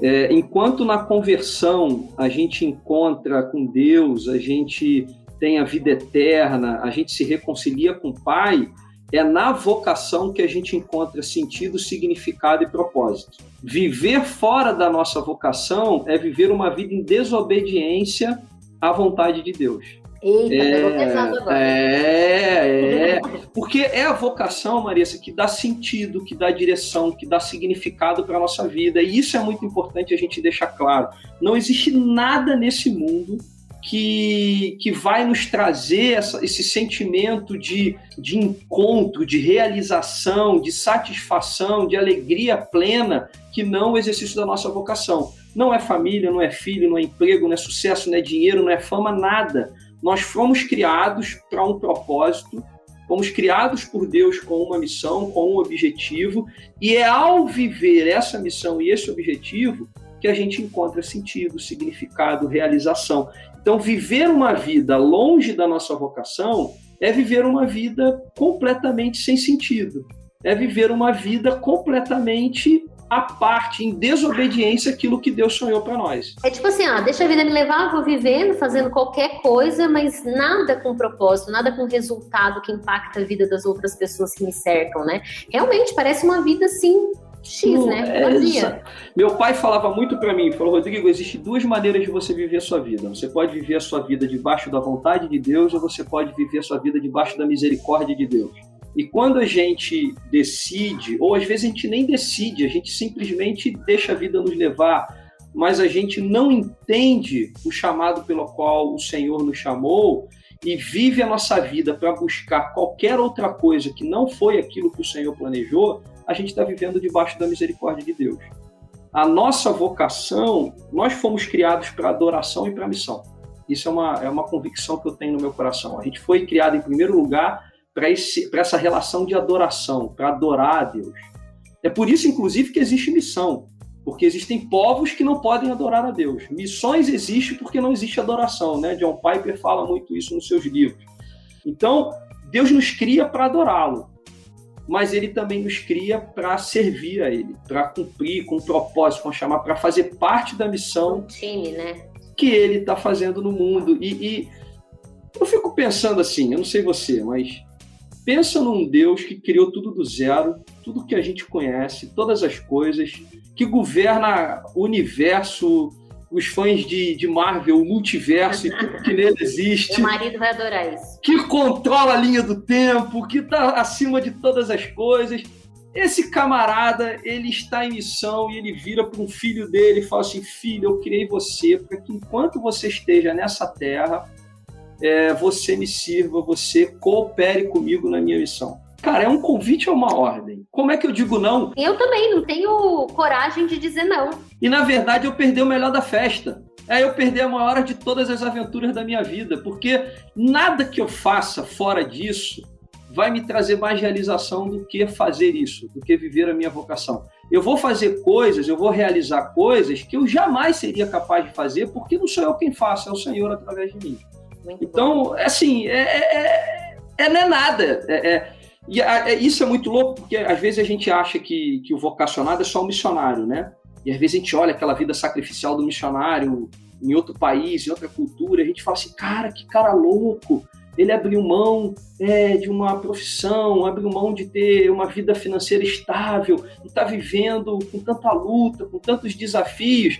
É, enquanto na conversão a gente encontra com Deus, a gente tem a vida eterna, a gente se reconcilia com o Pai, é na vocação que a gente encontra sentido, significado e propósito. Viver fora da nossa vocação é viver uma vida em desobediência à vontade de Deus. Eita, é, pesado agora. É, é. Porque é a vocação, Marissa, que dá sentido, que dá direção, que dá significado para a nossa vida. E isso é muito importante a gente deixar claro. Não existe nada nesse mundo que, que vai nos trazer essa, esse sentimento de, de encontro, de realização, de satisfação, de alegria plena, que não o exercício da nossa vocação. Não é família, não é filho, não é emprego, não é sucesso, não é dinheiro, não é fama, nada nós fomos criados para um propósito, fomos criados por Deus com uma missão, com um objetivo, e é ao viver essa missão e esse objetivo que a gente encontra sentido, significado, realização. Então, viver uma vida longe da nossa vocação é viver uma vida completamente sem sentido. É viver uma vida completamente a parte, em desobediência aquilo que Deus sonhou para nós. É tipo assim, ah, deixa a vida me levar, vou vivendo, fazendo qualquer coisa, mas nada com propósito, nada com resultado que impacta a vida das outras pessoas que me cercam, né? Realmente parece uma vida assim X, né? É Meu pai falava muito para mim, falou, Rodrigo, existe duas maneiras de você viver a sua vida. Você pode viver a sua vida debaixo da vontade de Deus ou você pode viver a sua vida debaixo da misericórdia de Deus. E quando a gente decide, ou às vezes a gente nem decide, a gente simplesmente deixa a vida nos levar, mas a gente não entende o chamado pelo qual o Senhor nos chamou e vive a nossa vida para buscar qualquer outra coisa que não foi aquilo que o Senhor planejou, a gente está vivendo debaixo da misericórdia de Deus. A nossa vocação, nós fomos criados para adoração e para missão. Isso é uma, é uma convicção que eu tenho no meu coração. A gente foi criado, em primeiro lugar, para essa relação de adoração, para adorar a Deus. É por isso, inclusive, que existe missão, porque existem povos que não podem adorar a Deus. Missões existem porque não existe adoração, né? John Piper fala muito isso nos seus livros. Então, Deus nos cria para adorá-lo, mas ele também nos cria para servir a ele, para cumprir com um propósito, com chamar, para fazer parte da missão um time, né? que ele está fazendo no mundo. E, e eu fico pensando assim, eu não sei você, mas Pensa num Deus que criou tudo do zero, tudo que a gente conhece, todas as coisas, que governa o universo, os fãs de, de Marvel, o multiverso e tudo que nele existe. Meu marido vai adorar isso. Que controla a linha do tempo, que está acima de todas as coisas. Esse camarada, ele está em missão e ele vira para um filho dele e fala assim: Filho, eu criei você para que enquanto você esteja nessa terra, é, você me sirva, você coopere comigo na minha missão. Cara, é um convite ou uma ordem? Como é que eu digo não? Eu também não tenho coragem de dizer não. E na verdade eu perdi o melhor da festa. É eu perder a maior de todas as aventuras da minha vida, porque nada que eu faça fora disso vai me trazer mais realização do que fazer isso, do que viver a minha vocação. Eu vou fazer coisas, eu vou realizar coisas que eu jamais seria capaz de fazer, porque não sou eu quem faço, é o Senhor através de mim. Muito então, bom. assim, é, é, é, é, não é nada. É, é e é, isso é muito louco, porque às vezes a gente acha que, que o vocacionado é só um missionário, né? E às vezes a gente olha aquela vida sacrificial do missionário em outro país, em outra cultura, a gente fala assim, cara, que cara louco, ele abriu mão é, de uma profissão, abriu mão de ter uma vida financeira estável, e está vivendo com tanta luta, com tantos desafios.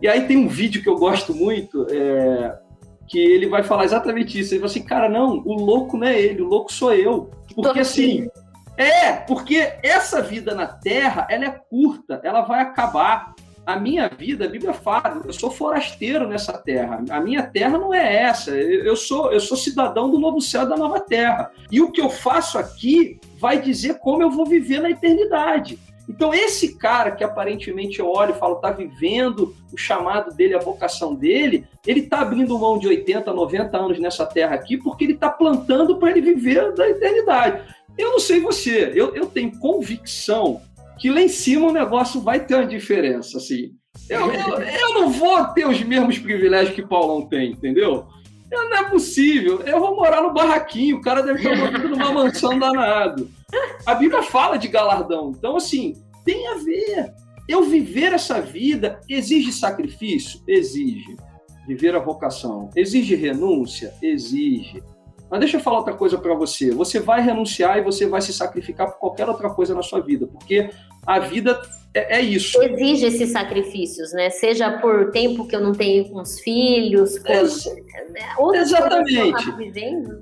E aí tem um vídeo que eu gosto muito, é, que ele vai falar exatamente isso. Ele fala assim, cara, não, o louco não é ele, o louco sou eu. Porque assim, é, porque essa vida na Terra, ela é curta, ela vai acabar a minha vida, a Bíblia fala, eu sou forasteiro nessa terra. A minha terra não é essa. Eu sou, eu sou cidadão do novo céu e da nova terra. E o que eu faço aqui vai dizer como eu vou viver na eternidade. Então, esse cara que aparentemente eu olho e falo, está vivendo o chamado dele, a vocação dele, ele está abrindo mão de 80, 90 anos nessa terra aqui, porque ele está plantando para ele viver da eternidade. Eu não sei você, eu, eu tenho convicção que lá em cima o negócio vai ter uma diferença, assim. Eu, eu, eu não vou ter os mesmos privilégios que Paulão tem, entendeu? Não é possível. Eu vou morar no barraquinho, o cara deve estar morando numa mansão danado. A Bíblia fala de galardão. Então, assim, tem a ver. Eu viver essa vida exige sacrifício? Exige. Viver a vocação. Exige renúncia? Exige. Mas deixa eu falar outra coisa para você. Você vai renunciar e você vai se sacrificar por qualquer outra coisa na sua vida, porque a vida é, é isso. Exige esses sacrifícios, né? Seja por tempo que eu não tenho com os filhos, por... Ex? Exatamente.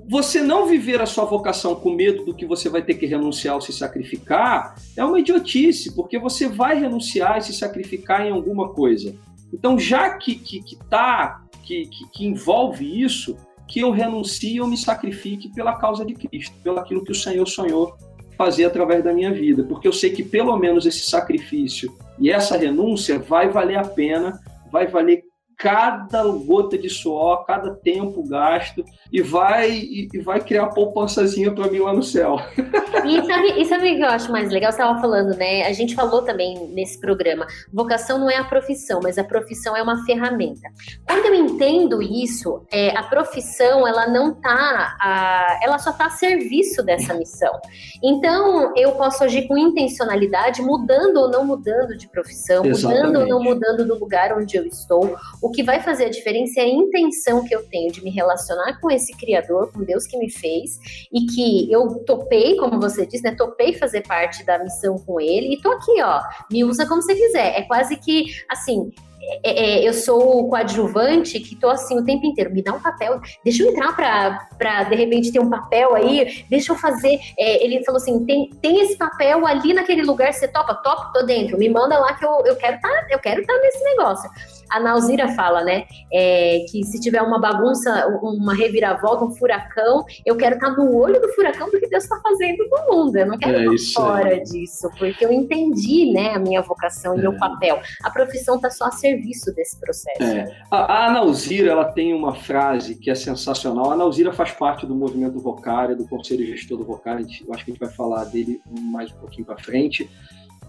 Você não viver a sua vocação com medo do que você vai ter que renunciar ou se sacrificar é uma idiotice, porque você vai renunciar e se sacrificar em alguma coisa. Então, já que que, que, tá, que, que, que envolve isso, que eu renuncie ou me sacrifique pela causa de Cristo, pelo aquilo que o Senhor sonhou fazer através da minha vida, porque eu sei que pelo menos esse sacrifício e essa renúncia vai valer a pena, vai valer cada gota de suor, cada tempo gasto e vai e, e vai criar poupançazinha para mim lá no céu. E sabe, e sabe o que eu acho mais legal? Você estava falando, né? A gente falou também nesse programa, vocação não é a profissão, mas a profissão é uma ferramenta. Quando eu entendo isso, é, a profissão ela não tá, a, ela só está a serviço dessa missão. Então eu posso agir com intencionalidade, mudando ou não mudando de profissão, Exatamente. mudando ou não mudando do lugar onde eu estou. O que vai fazer a diferença é a intenção que eu tenho de me relacionar com esse Criador, com Deus que me fez, e que eu topei, como você disse, né? Topei fazer parte da missão com ele, e tô aqui, ó. Me usa como você quiser. É quase que, assim, é, é, eu sou o coadjuvante que tô assim o tempo inteiro. Me dá um papel, deixa eu entrar pra, pra de repente ter um papel aí, deixa eu fazer. É, ele falou assim: tem, tem esse papel ali naquele lugar, você topa? Topa, tô dentro. Me manda lá que eu, eu quero tá, eu quero estar tá nesse negócio. A Nauzira fala, né, é, que se tiver uma bagunça, uma reviravolta, um furacão, eu quero estar tá no olho do furacão do que Deus está fazendo no mundo. Eu não quero é estar fora disso, porque eu entendi, né, a minha vocação e meu é. papel. A profissão está só a ser serviço desse processo. É. A, a Nauzira, ela tem uma frase que é sensacional. A Nauzira faz parte do movimento Vocária, do Conselho Gestor do Vocária. Eu acho que a gente vai falar dele mais um pouquinho para frente.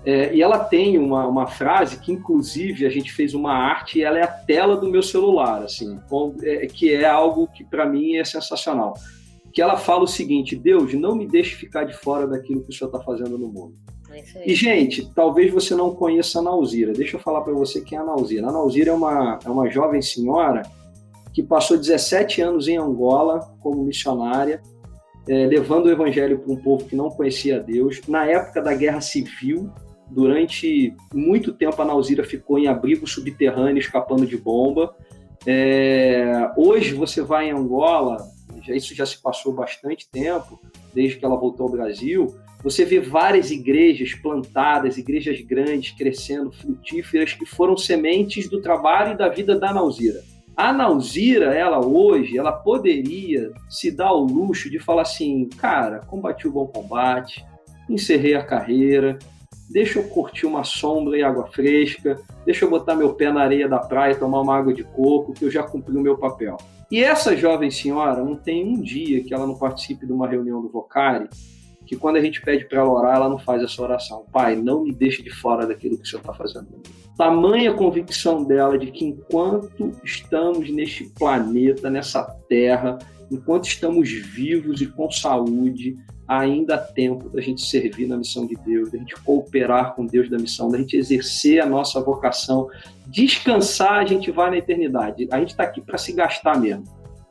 É, e ela tem uma, uma frase que, inclusive, a gente fez uma arte e ela é a tela do meu celular, assim, é, que é algo que, para mim, é sensacional. Que ela fala o seguinte: Deus, não me deixe ficar de fora daquilo que o Senhor está fazendo no mundo. É e, gente, talvez você não conheça a Nauzira. Deixa eu falar para você quem é a Nauzira. A Nauzira é uma, é uma jovem senhora que passou 17 anos em Angola como missionária, é, levando o evangelho para um povo que não conhecia Deus. Na época da Guerra Civil, durante muito tempo a Nauzira ficou em abrigo subterrâneo, escapando de bomba. É, hoje você vai em Angola, já, isso já se passou bastante tempo, desde que ela voltou ao Brasil, você vê várias igrejas plantadas, igrejas grandes, crescendo, frutíferas, que foram sementes do trabalho e da vida da Nauzira. A Nauzira, ela hoje, ela poderia se dar o luxo de falar assim, cara, combati o bom combate, encerrei a carreira, deixa eu curtir uma sombra e água fresca, deixa eu botar meu pé na areia da praia, tomar uma água de coco, que eu já cumpri o meu papel. E essa jovem senhora não tem um dia que ela não participe de uma reunião do Vocari, que quando a gente pede para ela orar, ela não faz essa oração. Pai, não me deixe de fora daquilo que o Senhor está fazendo. Tamanha convicção dela de que enquanto estamos neste planeta, nessa terra, enquanto estamos vivos e com saúde, ainda há tempo da gente servir na missão de Deus, da gente cooperar com Deus da missão, da gente exercer a nossa vocação. Descansar, a gente vai na eternidade. A gente está aqui para se gastar mesmo,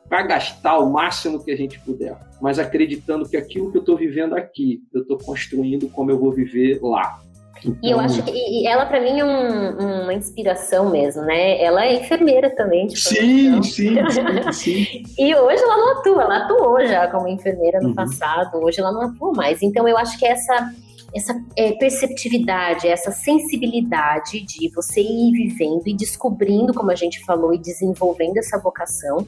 para gastar o máximo que a gente puder, mas acreditando que aquilo que eu estou vivendo aqui, eu estou construindo como eu vou viver lá. Então... E eu acho que e ela, para mim, é um, uma inspiração mesmo, né? Ela é enfermeira também. Tipo, sim, sim, sim, sim, e hoje ela não atua, ela atuou já como enfermeira no uhum. passado, hoje ela não atua mais. Então eu acho que essa essa é, perceptividade, essa sensibilidade de você ir vivendo e descobrindo, como a gente falou, e desenvolvendo essa vocação,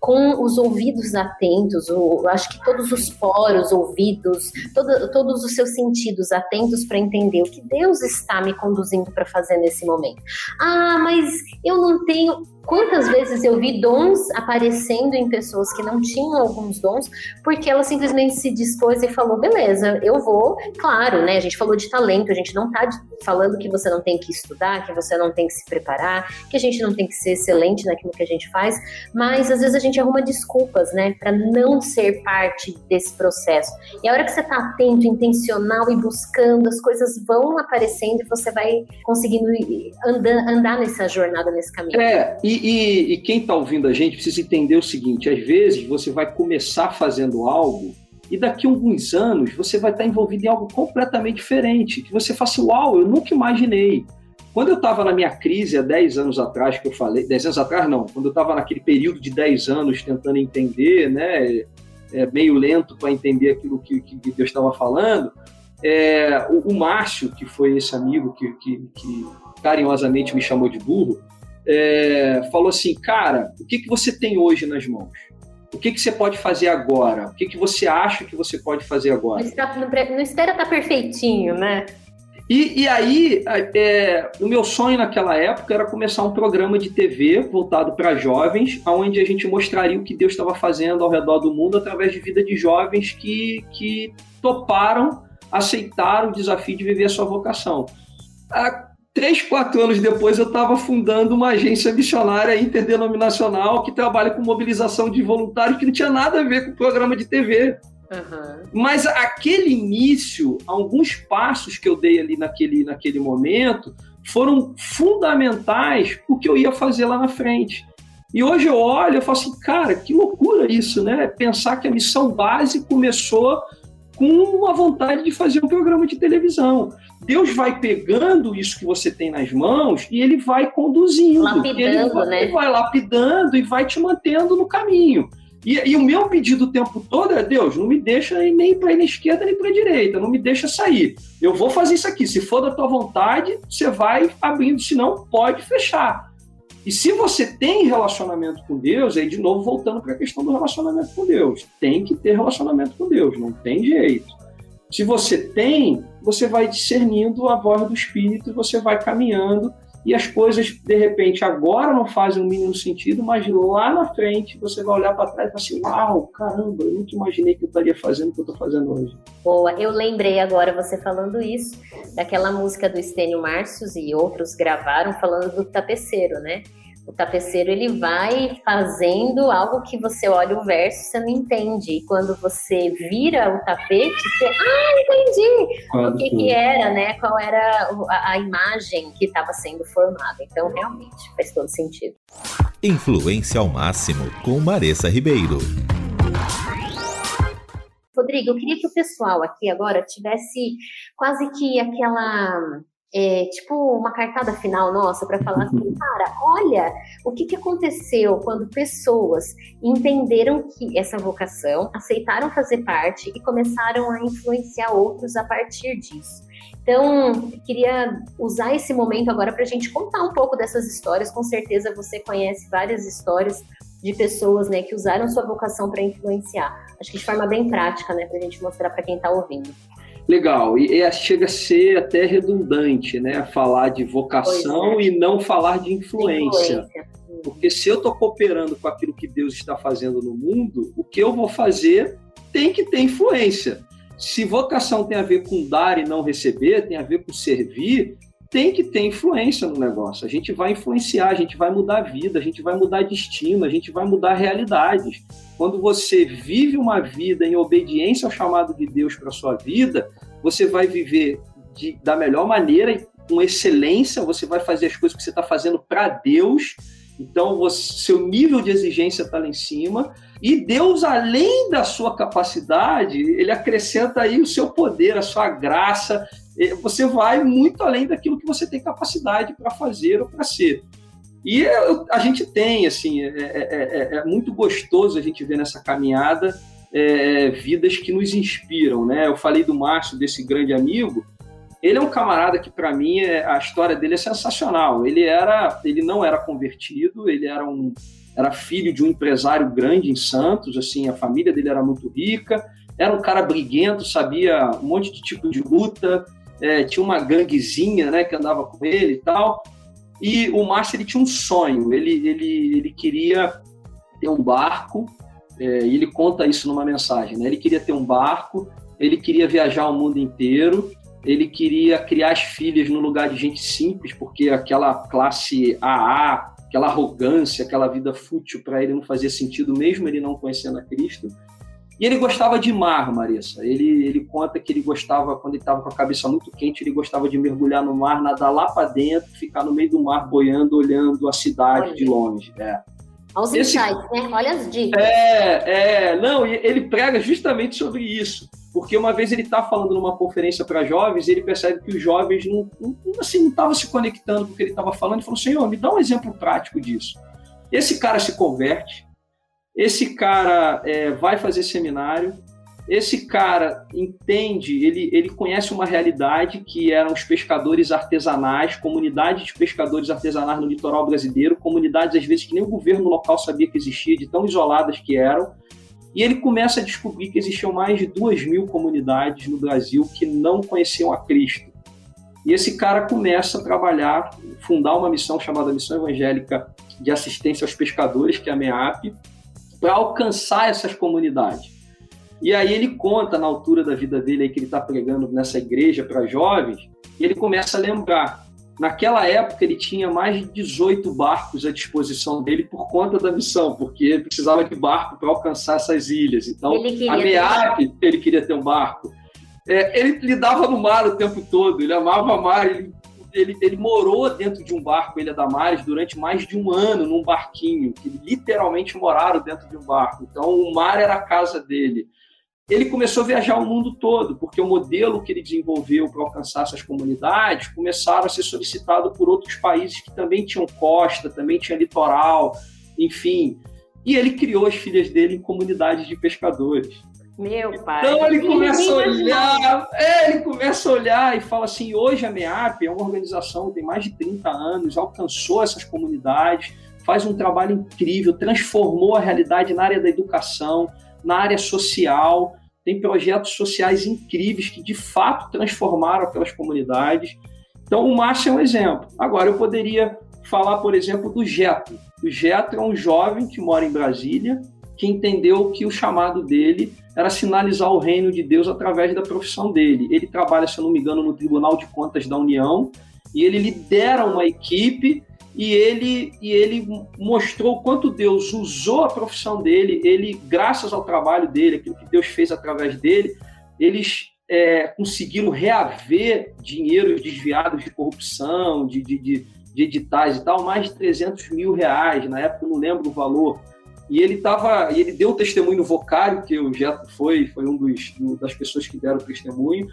com os ouvidos atentos, o, acho que todos os poros, ouvidos, todo, todos os seus sentidos atentos para entender o que Deus está me conduzindo para fazer nesse momento. Ah, mas eu não tenho Quantas vezes eu vi dons aparecendo em pessoas que não tinham alguns dons, porque ela simplesmente se dispôs e falou: beleza, eu vou. Claro, né? A gente falou de talento, a gente não tá falando que você não tem que estudar, que você não tem que se preparar, que a gente não tem que ser excelente naquilo que a gente faz, mas às vezes a gente arruma desculpas, né, para não ser parte desse processo. E a hora que você tá atento, intencional e buscando, as coisas vão aparecendo e você vai conseguindo andar, andar nessa jornada, nesse caminho. É, e e, e, quem está ouvindo a gente precisa entender o seguinte: às vezes você vai começar fazendo algo e daqui a alguns anos você vai estar tá envolvido em algo completamente diferente. Que você faça, uau, eu nunca imaginei. Quando eu estava na minha crise há 10 anos atrás, que eu falei, 10 anos atrás não, quando eu estava naquele período de 10 anos tentando entender, né, é, meio lento para entender aquilo que, que Deus estava falando, é, o, o, Márcio, que foi esse amigo que, que, que carinhosamente me chamou de burro, é, falou assim, cara, o que, que você tem hoje nas mãos? O que, que você pode fazer agora? O que, que você acha que você pode fazer agora? Não, não espera estar tá perfeitinho, né? E, e aí, é, o meu sonho naquela época era começar um programa de TV voltado para jovens, onde a gente mostraria o que Deus estava fazendo ao redor do mundo através de vida de jovens que, que toparam, aceitaram o desafio de viver a sua vocação. A, Três, quatro anos depois, eu estava fundando uma agência missionária interdenominacional que trabalha com mobilização de voluntários que não tinha nada a ver com o programa de TV. Uhum. Mas aquele início, alguns passos que eu dei ali naquele, naquele momento, foram fundamentais para o que eu ia fazer lá na frente. E hoje eu olho e falo assim, cara, que loucura isso, né? Pensar que a missão base começou com uma vontade de fazer um programa de televisão. Deus vai pegando isso que você tem nas mãos e ele vai conduzindo. Lapidando, ele vai, né? Ele vai lapidando e vai te mantendo no caminho. E, e, o meu pedido o tempo todo é: Deus, não me deixa nem para ir na esquerda nem para a direita, não me deixa sair. Eu vou fazer isso aqui. Se for da tua vontade, você vai abrindo, senão pode fechar. E se você tem relacionamento com Deus, aí de novo voltando para a questão do relacionamento com Deus, tem que ter relacionamento com Deus, não tem jeito. Se você tem, você vai discernindo a voz do Espírito, você vai caminhando e as coisas, de repente, agora não fazem o mínimo sentido, mas lá na frente você vai olhar para trás e falar assim: Uau, caramba, eu nunca imaginei que eu estaria fazendo o que eu estou fazendo hoje. Boa, eu lembrei agora você falando isso, daquela música do Estênio Márcios e outros gravaram falando do tapeceiro, né? O tapeceiro ele vai fazendo algo que você olha o verso você não entende. E quando você vira o tapete, você, ah, entendi o que, que era, né? Qual era a, a imagem que estava sendo formada. Então, realmente, faz todo sentido. Influência ao máximo com Maressa Ribeiro. Rodrigo, eu queria que o pessoal aqui agora tivesse quase que aquela é, tipo uma cartada final nossa para falar assim, cara, olha o que, que aconteceu quando pessoas entenderam que essa vocação, aceitaram fazer parte e começaram a influenciar outros a partir disso. Então, queria usar esse momento agora para a gente contar um pouco dessas histórias. Com certeza você conhece várias histórias de pessoas né, que usaram sua vocação para influenciar. Acho que de forma bem prática, né, para a gente mostrar para quem está ouvindo. Legal, e, e, chega a ser até redundante, né? Falar de vocação é. e não falar de influência. influência. Porque se eu estou cooperando com aquilo que Deus está fazendo no mundo, o que eu vou fazer tem que ter influência. Se vocação tem a ver com dar e não receber, tem a ver com servir, tem que ter influência no negócio. A gente vai influenciar, a gente vai mudar a vida, a gente vai mudar destino, a gente vai mudar realidades. Quando você vive uma vida em obediência ao chamado de Deus para sua vida, você vai viver de, da melhor maneira, com excelência, você vai fazer as coisas que você está fazendo para Deus. Então, você, seu nível de exigência está lá em cima. E Deus, além da sua capacidade, ele acrescenta aí o seu poder, a sua graça. Você vai muito além daquilo que você tem capacidade para fazer ou para ser. E a gente tem, assim, é, é, é, é, muito gostoso a gente ver nessa caminhada é, vidas que nos inspiram, né? Eu falei do Márcio, desse grande amigo. Ele é um camarada que, para mim, a história dele é sensacional. Ele era, ele não era convertido, ele era um, era filho de um empresário grande em Santos, assim, a família dele era muito rica. Era um cara briguento, sabia um monte de tipo de luta, é, tinha uma ganguezinha, né, que andava com ele e tal. E o Márcio ele tinha um sonho, ele, ele, ele queria ter um barco, é, e ele conta isso numa mensagem, né? Ele queria ter um barco, ele queria viajar o mundo inteiro, ele queria criar as filhas no lugar de gente simples, porque aquela classe AA, aquela arrogância, aquela vida fútil para ele não fazia sentido, mesmo ele não conhecendo a Cristo. E ele gostava de mar, Marissa. Ele, ele conta que ele gostava, quando ele estava com a cabeça muito quente, ele gostava de mergulhar no mar, nadar lá para dentro, ficar no meio do mar boiando, olhando a cidade Olha. de longe. É. Olha os Esse, insights, né? Olha as dicas. É, é. Não, ele prega justamente sobre isso. Porque uma vez ele está falando numa conferência para jovens e ele percebe que os jovens não, não assim, não estavam se conectando com o que ele estava falando. Ele falou, Senhor, me dá um exemplo prático disso. Esse cara se converte, esse cara é, vai fazer seminário, esse cara entende, ele, ele conhece uma realidade que eram os pescadores artesanais, comunidades de pescadores artesanais no litoral brasileiro, comunidades às vezes que nem o governo local sabia que existia, de tão isoladas que eram. E ele começa a descobrir que existiam mais de duas mil comunidades no Brasil que não conheciam a Cristo. E esse cara começa a trabalhar, fundar uma missão chamada Missão Evangélica de Assistência aos Pescadores, que é a MEAP, para alcançar essas comunidades. E aí ele conta na altura da vida dele aí que ele está pregando nessa igreja para jovens, e ele começa a lembrar. Naquela época ele tinha mais de 18 barcos à disposição dele por conta da missão, porque ele precisava de barco para alcançar essas ilhas. Então, a MEAP, ele queria ter um barco. É, ele lidava no mar o tempo todo, ele amava o mar, ele ele, ele morou dentro de um barco, Ilha da Mares, durante mais de um ano num barquinho, literalmente moraram dentro de um barco. Então, o mar era a casa dele. Ele começou a viajar o mundo todo, porque o modelo que ele desenvolveu para alcançar essas comunidades começaram a ser solicitado por outros países que também tinham costa, também tinha litoral, enfim. E ele criou as filhas dele em comunidades de pescadores. Meu pai. Então ele começa a olhar, é, ele começa a olhar e fala assim: hoje a MEAP é uma organização que tem mais de 30 anos, alcançou essas comunidades, faz um trabalho incrível, transformou a realidade na área da educação, na área social, tem projetos sociais incríveis que de fato transformaram aquelas comunidades. Então o Márcio é um exemplo. Agora eu poderia falar, por exemplo, do Geto. O Geto é um jovem que mora em Brasília, que entendeu que o chamado dele era sinalizar o reino de Deus através da profissão dele. Ele trabalha, se eu não me engano, no Tribunal de Contas da União e ele lidera uma equipe e ele, e ele mostrou quanto Deus usou a profissão dele, ele, graças ao trabalho dele, aquilo que Deus fez através dele, eles é, conseguiram reaver dinheiro desviados de corrupção, de, de, de, de editais e tal, mais de 300 mil reais, na época eu não lembro o valor, e ele tava, ele deu testemunho no Vocário, que o Jeto foi, foi um dos, das pessoas que deram testemunho,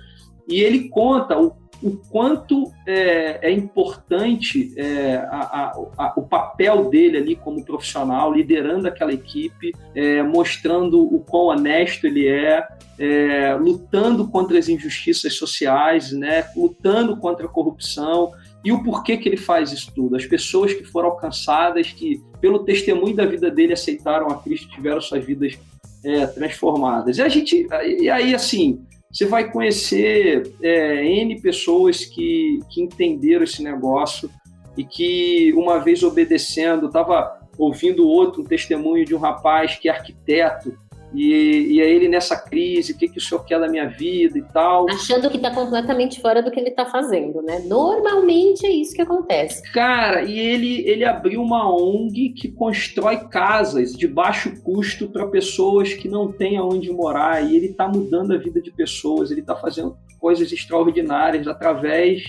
e ele conta o o quanto é, é importante é, a, a, o papel dele ali como profissional, liderando aquela equipe, é, mostrando o quão honesto ele é, é, lutando contra as injustiças sociais, né, lutando contra a corrupção. E o porquê que ele faz isso tudo? As pessoas que foram alcançadas, que pelo testemunho da vida dele aceitaram a Cristo, tiveram suas vidas é, transformadas. E a gente, e aí assim, você vai conhecer é, N pessoas que, que entenderam esse negócio e que, uma vez obedecendo, estava ouvindo outro um testemunho de um rapaz que é arquiteto e, e aí ele nessa crise, o que, que o senhor quer da minha vida e tal. Achando que está completamente fora do que ele está fazendo, né? Normalmente é isso que acontece. Cara, e ele, ele abriu uma ONG que constrói casas de baixo custo para pessoas que não têm aonde morar. E ele está mudando a vida de pessoas, ele está fazendo coisas extraordinárias através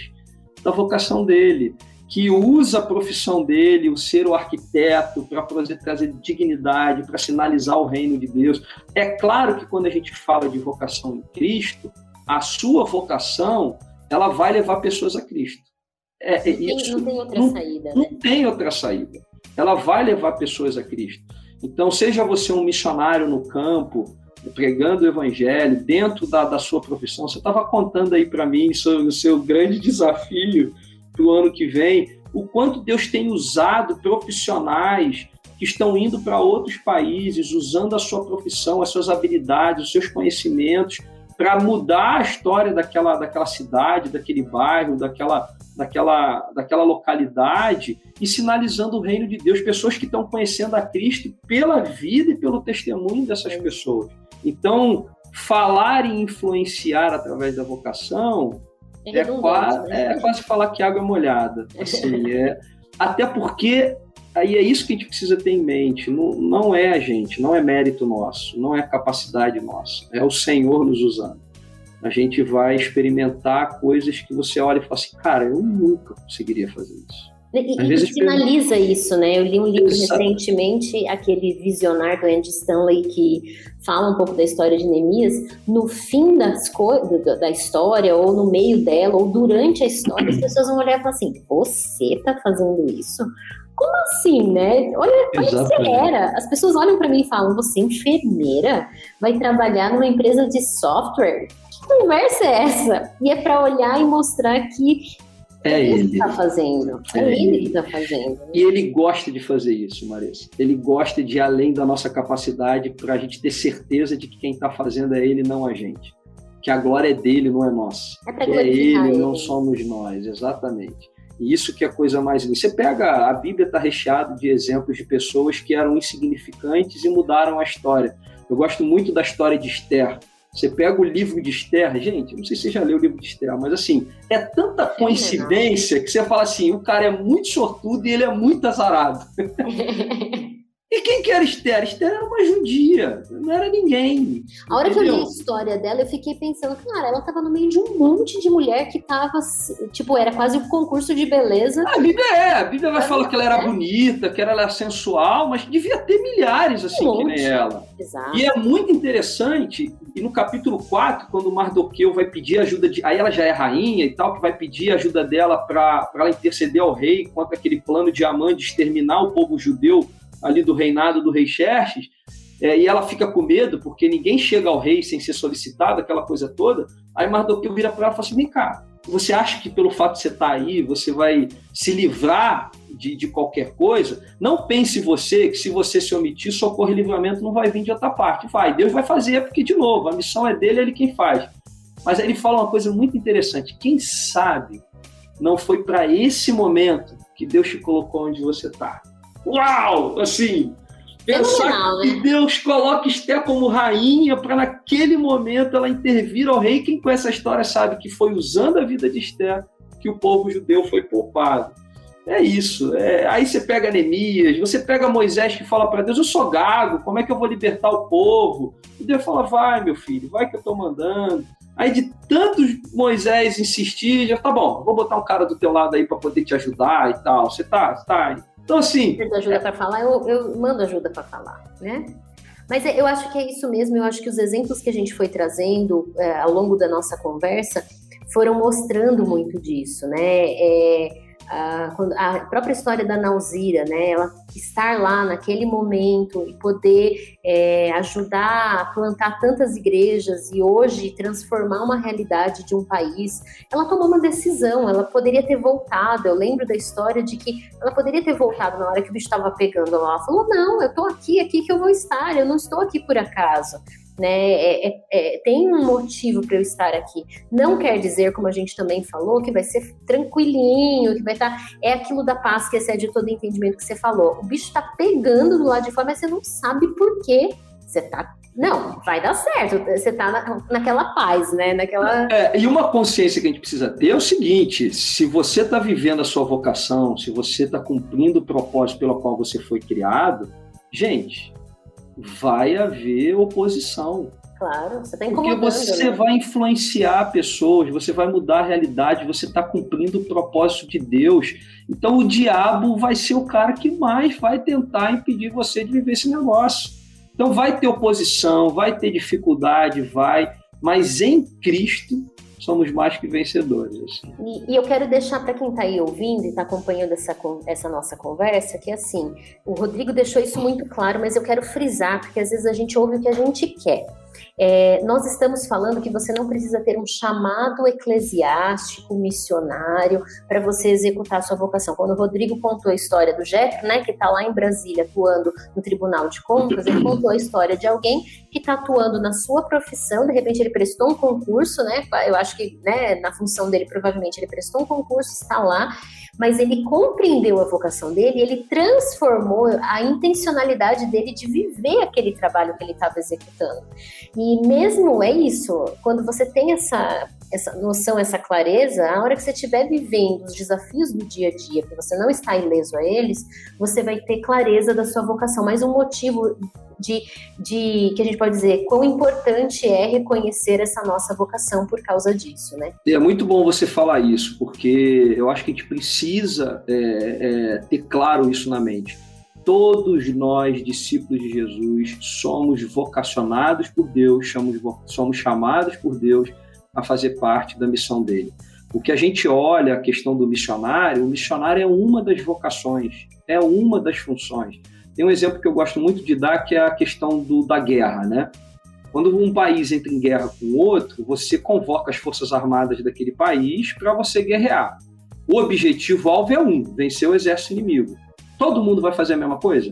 da vocação dele que usa a profissão dele, o ser o arquiteto, para trazer dignidade, para sinalizar o reino de Deus. É claro que quando a gente fala de vocação em Cristo, a sua vocação ela vai levar pessoas a Cristo. É, é isso, não tem outra não, saída. Né? Não tem outra saída. Ela vai levar pessoas a Cristo. Então, seja você um missionário no campo, pregando o evangelho dentro da, da sua profissão, você estava contando aí para mim sobre o seu grande desafio para o ano que vem, o quanto Deus tem usado profissionais que estão indo para outros países, usando a sua profissão, as suas habilidades, os seus conhecimentos, para mudar a história daquela, daquela cidade, daquele bairro, daquela, daquela, daquela localidade e sinalizando o reino de Deus. Pessoas que estão conhecendo a Cristo pela vida e pelo testemunho dessas pessoas. Então, falar e influenciar através da vocação é, é quase, né? é quase falar que água é molhada. Assim, é, até porque aí é isso que a gente precisa ter em mente. Não, não é a gente, não é mérito nosso, não é capacidade nossa, é o Senhor nos usando. A gente vai experimentar coisas que você olha e fala assim, cara, eu nunca conseguiria fazer isso. E, e sinaliza isso, né? Eu li um livro Exato. recentemente, aquele Visionário do Andy Stanley, que fala um pouco da história de Neemias. No fim das da, da história, ou no meio dela, ou durante a história, as pessoas vão olhar e falar assim: Você tá fazendo isso? Como assim, né? Olha, olha que você era. As pessoas olham para mim e falam: Você é enfermeira? Vai trabalhar numa empresa de software? Que conversa é essa? E é para olhar e mostrar que é ele. que está fazendo. É, é ele que está fazendo. E ele gosta de fazer isso, Marisa. Ele gosta de ir além da nossa capacidade para a gente ter certeza de que quem está fazendo é ele, não a gente. Que a glória é dele, não é nossa. É, é ele, ele, não somos nós, exatamente. E isso que é a coisa mais linda. Você pega, a Bíblia está recheada de exemplos de pessoas que eram insignificantes e mudaram a história. Eu gosto muito da história de Esther. Você pega o livro de Esther, gente, não sei se você já leu o livro de Esther, mas assim, é tanta coincidência que você fala assim, o cara é muito sortudo e ele é muito azarado. E quem que era Esther? Esther era uma judia, não era ninguém. A hora entendeu? que eu li a história dela, eu fiquei pensando, cara, ela tava no meio de um monte de mulher que tava, tipo, era quase um concurso de beleza. A Bíblia é, a Bíblia vai falar que ela era bonita, que ela era sensual, mas devia ter milhares assim um que nem ela. Exato. E é muito interessante, e no capítulo 4, quando Mardoqueu vai pedir ajuda de. Aí ela já é rainha e tal, que vai pedir ajuda dela para ela interceder ao rei contra aquele plano de Amã de exterminar o povo judeu ali do reinado do rei Xerxes, é, e ela fica com medo, porque ninguém chega ao rei sem ser solicitado, aquela coisa toda. Aí Mardoqueu vira para ela e fala assim: vem cá, você acha que pelo fato de você estar tá aí, você vai se livrar de, de qualquer coisa? Não pense você que se você se omitir, socorro e livramento não vai vir de outra parte. Vai, Deus vai fazer, porque, de novo, a missão é dele, é ele quem faz. Mas aí ele fala uma coisa muito interessante: quem sabe não foi para esse momento que Deus te colocou onde você está uau, assim, pensar que né? Deus coloca Esté como rainha para naquele momento ela intervir ao rei. Quem conhece a história sabe que foi usando a vida de Esté que o povo judeu foi poupado. É isso. É, aí você pega Neemias, você pega Moisés que fala para Deus: Eu sou gago, como é que eu vou libertar o povo? E Deus fala: Vai, meu filho, vai que eu estou mandando. Aí de tantos Moisés insistir, já tá bom, vou botar um cara do teu lado aí para poder te ajudar e tal. Você tá, tá então, assim. Precisa ajuda para falar, eu, eu mando ajuda para falar, né? Mas é, eu acho que é isso mesmo. Eu acho que os exemplos que a gente foi trazendo é, ao longo da nossa conversa foram mostrando muito disso, né? É, a, a, própria história da Nauzira, né? Ela estar lá naquele momento e poder é, ajudar a plantar tantas igrejas e hoje transformar uma realidade de um país, ela tomou uma decisão. Ela poderia ter voltado. Eu lembro da história de que ela poderia ter voltado na hora que o bicho estava pegando. Ela falou: "Não, eu estou aqui, aqui que eu vou estar. Eu não estou aqui por acaso." Né? É, é, é, tem um motivo para eu estar aqui. Não quer dizer, como a gente também falou, que vai ser tranquilinho, que vai estar. Tá, é aquilo da paz que excede todo entendimento que você falou. O bicho está pegando do lado de fora, mas você não sabe por quê. Você tá. Não, vai dar certo. Você tá na, naquela paz, né? Naquela. É, e uma consciência que a gente precisa ter é o seguinte: se você está vivendo a sua vocação, se você está cumprindo o propósito pelo qual você foi criado, gente, vai haver oposição. Claro, você está incomodando. Porque você né? vai influenciar pessoas, você vai mudar a realidade, você está cumprindo o propósito de Deus. Então o diabo vai ser o cara que mais vai tentar impedir você de viver esse negócio. Então vai ter oposição, vai ter dificuldade, vai, mas em Cristo somos mais que vencedores. Assim. E, e, eu quero deixar para quem está aí ouvindo e está acompanhando essa, essa nossa conversa que assim, o Rodrigo deixou isso muito claro, mas eu quero frisar, porque às vezes a gente ouve o que a gente quer. É, nós estamos falando que você não precisa ter um chamado eclesiástico, missionário, para você executar a sua vocação. Quando o Rodrigo contou a história do Jeff, né, que está lá em Brasília atuando no Tribunal de Contas, ele contou a história de alguém que está atuando na sua profissão, de repente ele prestou um concurso, né? Eu acho que né, na função dele, provavelmente ele prestou um concurso, está lá mas ele compreendeu a vocação dele, ele transformou a intencionalidade dele de viver aquele trabalho que ele estava executando. E mesmo é isso, quando você tem essa essa noção, essa clareza, a hora que você estiver vivendo os desafios do dia a dia, que você não está ileso a eles, você vai ter clareza da sua vocação. Mas um motivo de, de que a gente pode dizer quão importante é reconhecer essa nossa vocação por causa disso, né? É muito bom você falar isso, porque eu acho que a gente precisa é, é, ter claro isso na mente. Todos nós, discípulos de Jesus, somos vocacionados por Deus, somos, somos chamados por Deus a fazer parte da missão dele. O que a gente olha a questão do missionário, o missionário é uma das vocações, é uma das funções. Tem um exemplo que eu gosto muito de dar, que é a questão do, da guerra, né? Quando um país entra em guerra com outro, você convoca as forças armadas daquele país para você guerrear. O objetivo alvo é um: vencer o exército inimigo. Todo mundo vai fazer a mesma coisa?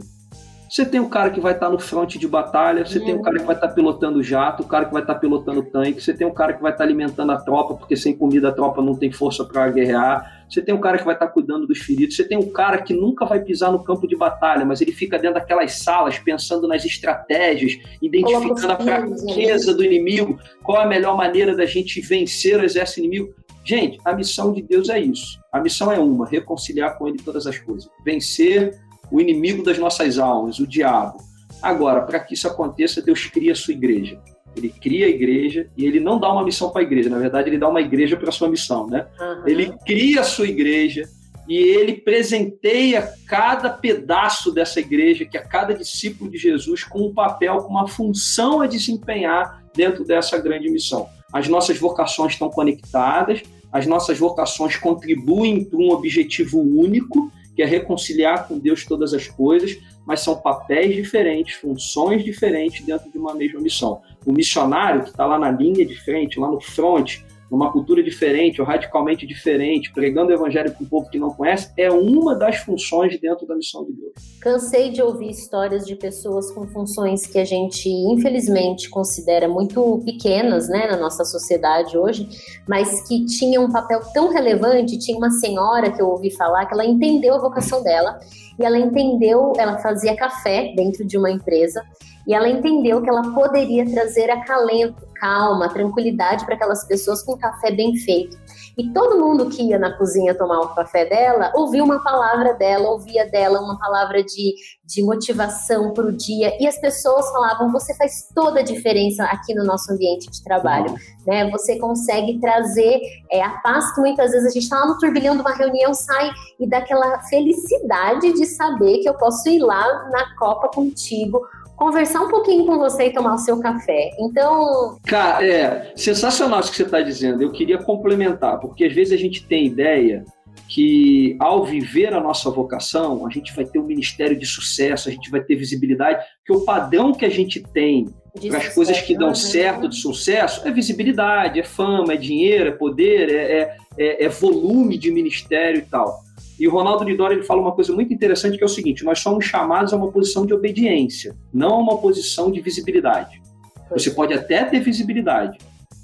Você tem o cara que vai estar no fronte de batalha, você uhum. tem o cara que vai estar pilotando jato, o cara que vai estar pilotando tanque, você tem o cara que vai estar alimentando a tropa, porque sem comida a tropa não tem força para guerrear. Você tem o cara que vai estar cuidando dos feridos, você tem o cara que nunca vai pisar no campo de batalha, mas ele fica dentro daquelas salas pensando nas estratégias, identificando a fraqueza do inimigo, qual é a melhor maneira da gente vencer o exército inimigo. Gente, a missão de Deus é isso. A missão é uma: reconciliar com Ele todas as coisas, vencer o inimigo das nossas almas, o diabo. Agora, para que isso aconteça, Deus cria a sua igreja. Ele cria a igreja e ele não dá uma missão para a igreja, na verdade, ele dá uma igreja para a sua missão, né? Uhum. Ele cria a sua igreja e ele presenteia cada pedaço dessa igreja, que é cada discípulo de Jesus, com um papel, com uma função a desempenhar dentro dessa grande missão. As nossas vocações estão conectadas, as nossas vocações contribuem para um objetivo único que é reconciliar com Deus todas as coisas, mas são papéis diferentes, funções diferentes dentro de uma mesma missão. O missionário que está lá na linha de frente, lá no front, numa cultura diferente ou radicalmente diferente, pregando o evangelho para um povo que não conhece, é uma das funções dentro da missão de Deus. Cansei de ouvir histórias de pessoas com funções que a gente, infelizmente, considera muito pequenas né, na nossa sociedade hoje, mas que tinham um papel tão relevante. Tinha uma senhora que eu ouvi falar que ela entendeu a vocação dela e ela entendeu, ela fazia café dentro de uma empresa e ela entendeu que ela poderia trazer acalento, calma, tranquilidade para aquelas pessoas com café bem feito. E todo mundo que ia na cozinha tomar o café dela, ouvia uma palavra dela, ouvia dela uma palavra de, de motivação para o dia. E as pessoas falavam: você faz toda a diferença aqui no nosso ambiente de trabalho. Né? Você consegue trazer é, a paz que muitas vezes a gente está lá no turbilhão de uma reunião, sai e dá aquela felicidade de saber que eu posso ir lá na Copa contigo conversar um pouquinho com você e tomar o seu café. Então. Cara, é sensacional isso que você está dizendo. Eu queria complementar, porque às vezes a gente tem ideia que ao viver a nossa vocação, a gente vai ter um ministério de sucesso, a gente vai ter visibilidade, que o padrão que a gente tem para as coisas que dão né? certo de sucesso é visibilidade, é fama, é dinheiro, é poder, é, é, é, é volume de ministério e tal. E o Ronaldo Lidoro ele fala uma coisa muito interessante que é o seguinte: nós somos chamados a uma posição de obediência, não a uma posição de visibilidade. Você pode até ter visibilidade,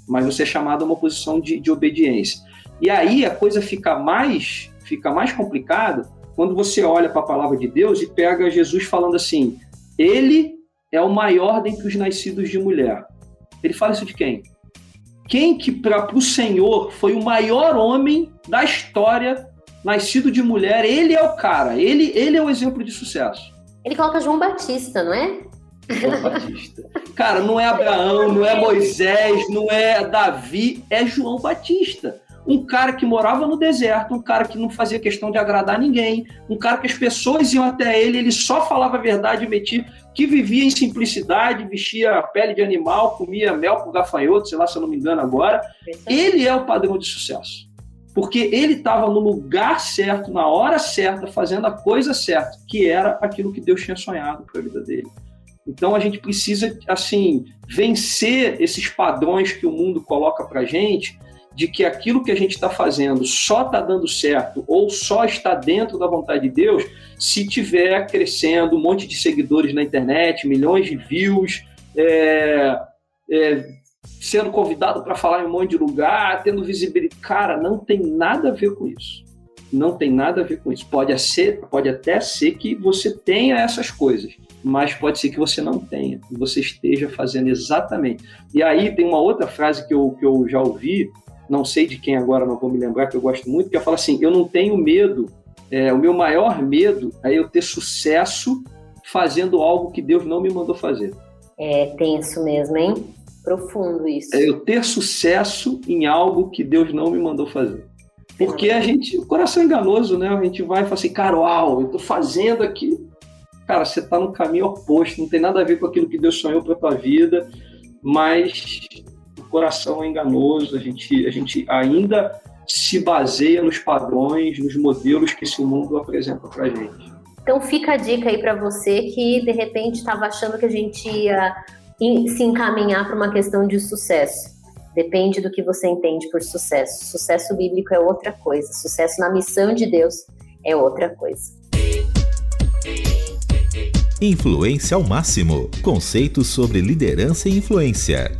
mas você é chamado a uma posição de, de obediência. E aí a coisa fica mais, fica mais complicada quando você olha para a palavra de Deus e pega Jesus falando assim: Ele é o maior dentre os nascidos de mulher. Ele fala isso de quem? Quem que para o Senhor foi o maior homem da história, nascido de mulher? Ele é o cara, ele, ele é o exemplo de sucesso. Ele coloca João Batista, não é? João Batista. Cara, não é Abraão, não é Moisés, não é Davi, é João Batista um cara que morava no deserto, um cara que não fazia questão de agradar ninguém, um cara que as pessoas iam até ele, ele só falava a verdade e metia, que vivia em simplicidade, vestia pele de animal, comia mel com gafanhoto, sei lá se eu não me engano agora. Ele é o padrão de sucesso. Porque ele estava no lugar certo, na hora certa, fazendo a coisa certa, que era aquilo que Deus tinha sonhado para a vida dele. Então a gente precisa, assim, vencer esses padrões que o mundo coloca para gente de que aquilo que a gente está fazendo só está dando certo ou só está dentro da vontade de Deus se tiver crescendo um monte de seguidores na internet, milhões de views, é, é, sendo convidado para falar em um monte de lugar, tendo visibilidade. Cara, não tem nada a ver com isso. Não tem nada a ver com isso. Pode, ser, pode até ser que você tenha essas coisas, mas pode ser que você não tenha, que você esteja fazendo exatamente. E aí tem uma outra frase que eu, que eu já ouvi, não sei de quem agora, não vou me lembrar, que eu gosto muito, que ela fala assim: eu não tenho medo, é, o meu maior medo é eu ter sucesso fazendo algo que Deus não me mandou fazer. É tenso mesmo, hein? Profundo isso. É eu ter sucesso em algo que Deus não me mandou fazer. Porque a gente, o coração é enganoso, né? A gente vai e fala assim, cara, uau, eu tô fazendo aqui. Cara, você tá no caminho oposto, não tem nada a ver com aquilo que Deus sonhou para tua vida, mas coração é enganoso, a gente, a gente ainda se baseia nos padrões, nos modelos que esse mundo apresenta para gente. Então fica a dica aí para você que de repente estava achando que a gente ia se encaminhar para uma questão de sucesso. Depende do que você entende por sucesso. Sucesso bíblico é outra coisa. Sucesso na missão de Deus é outra coisa. Influência ao máximo. Conceitos sobre liderança e influência.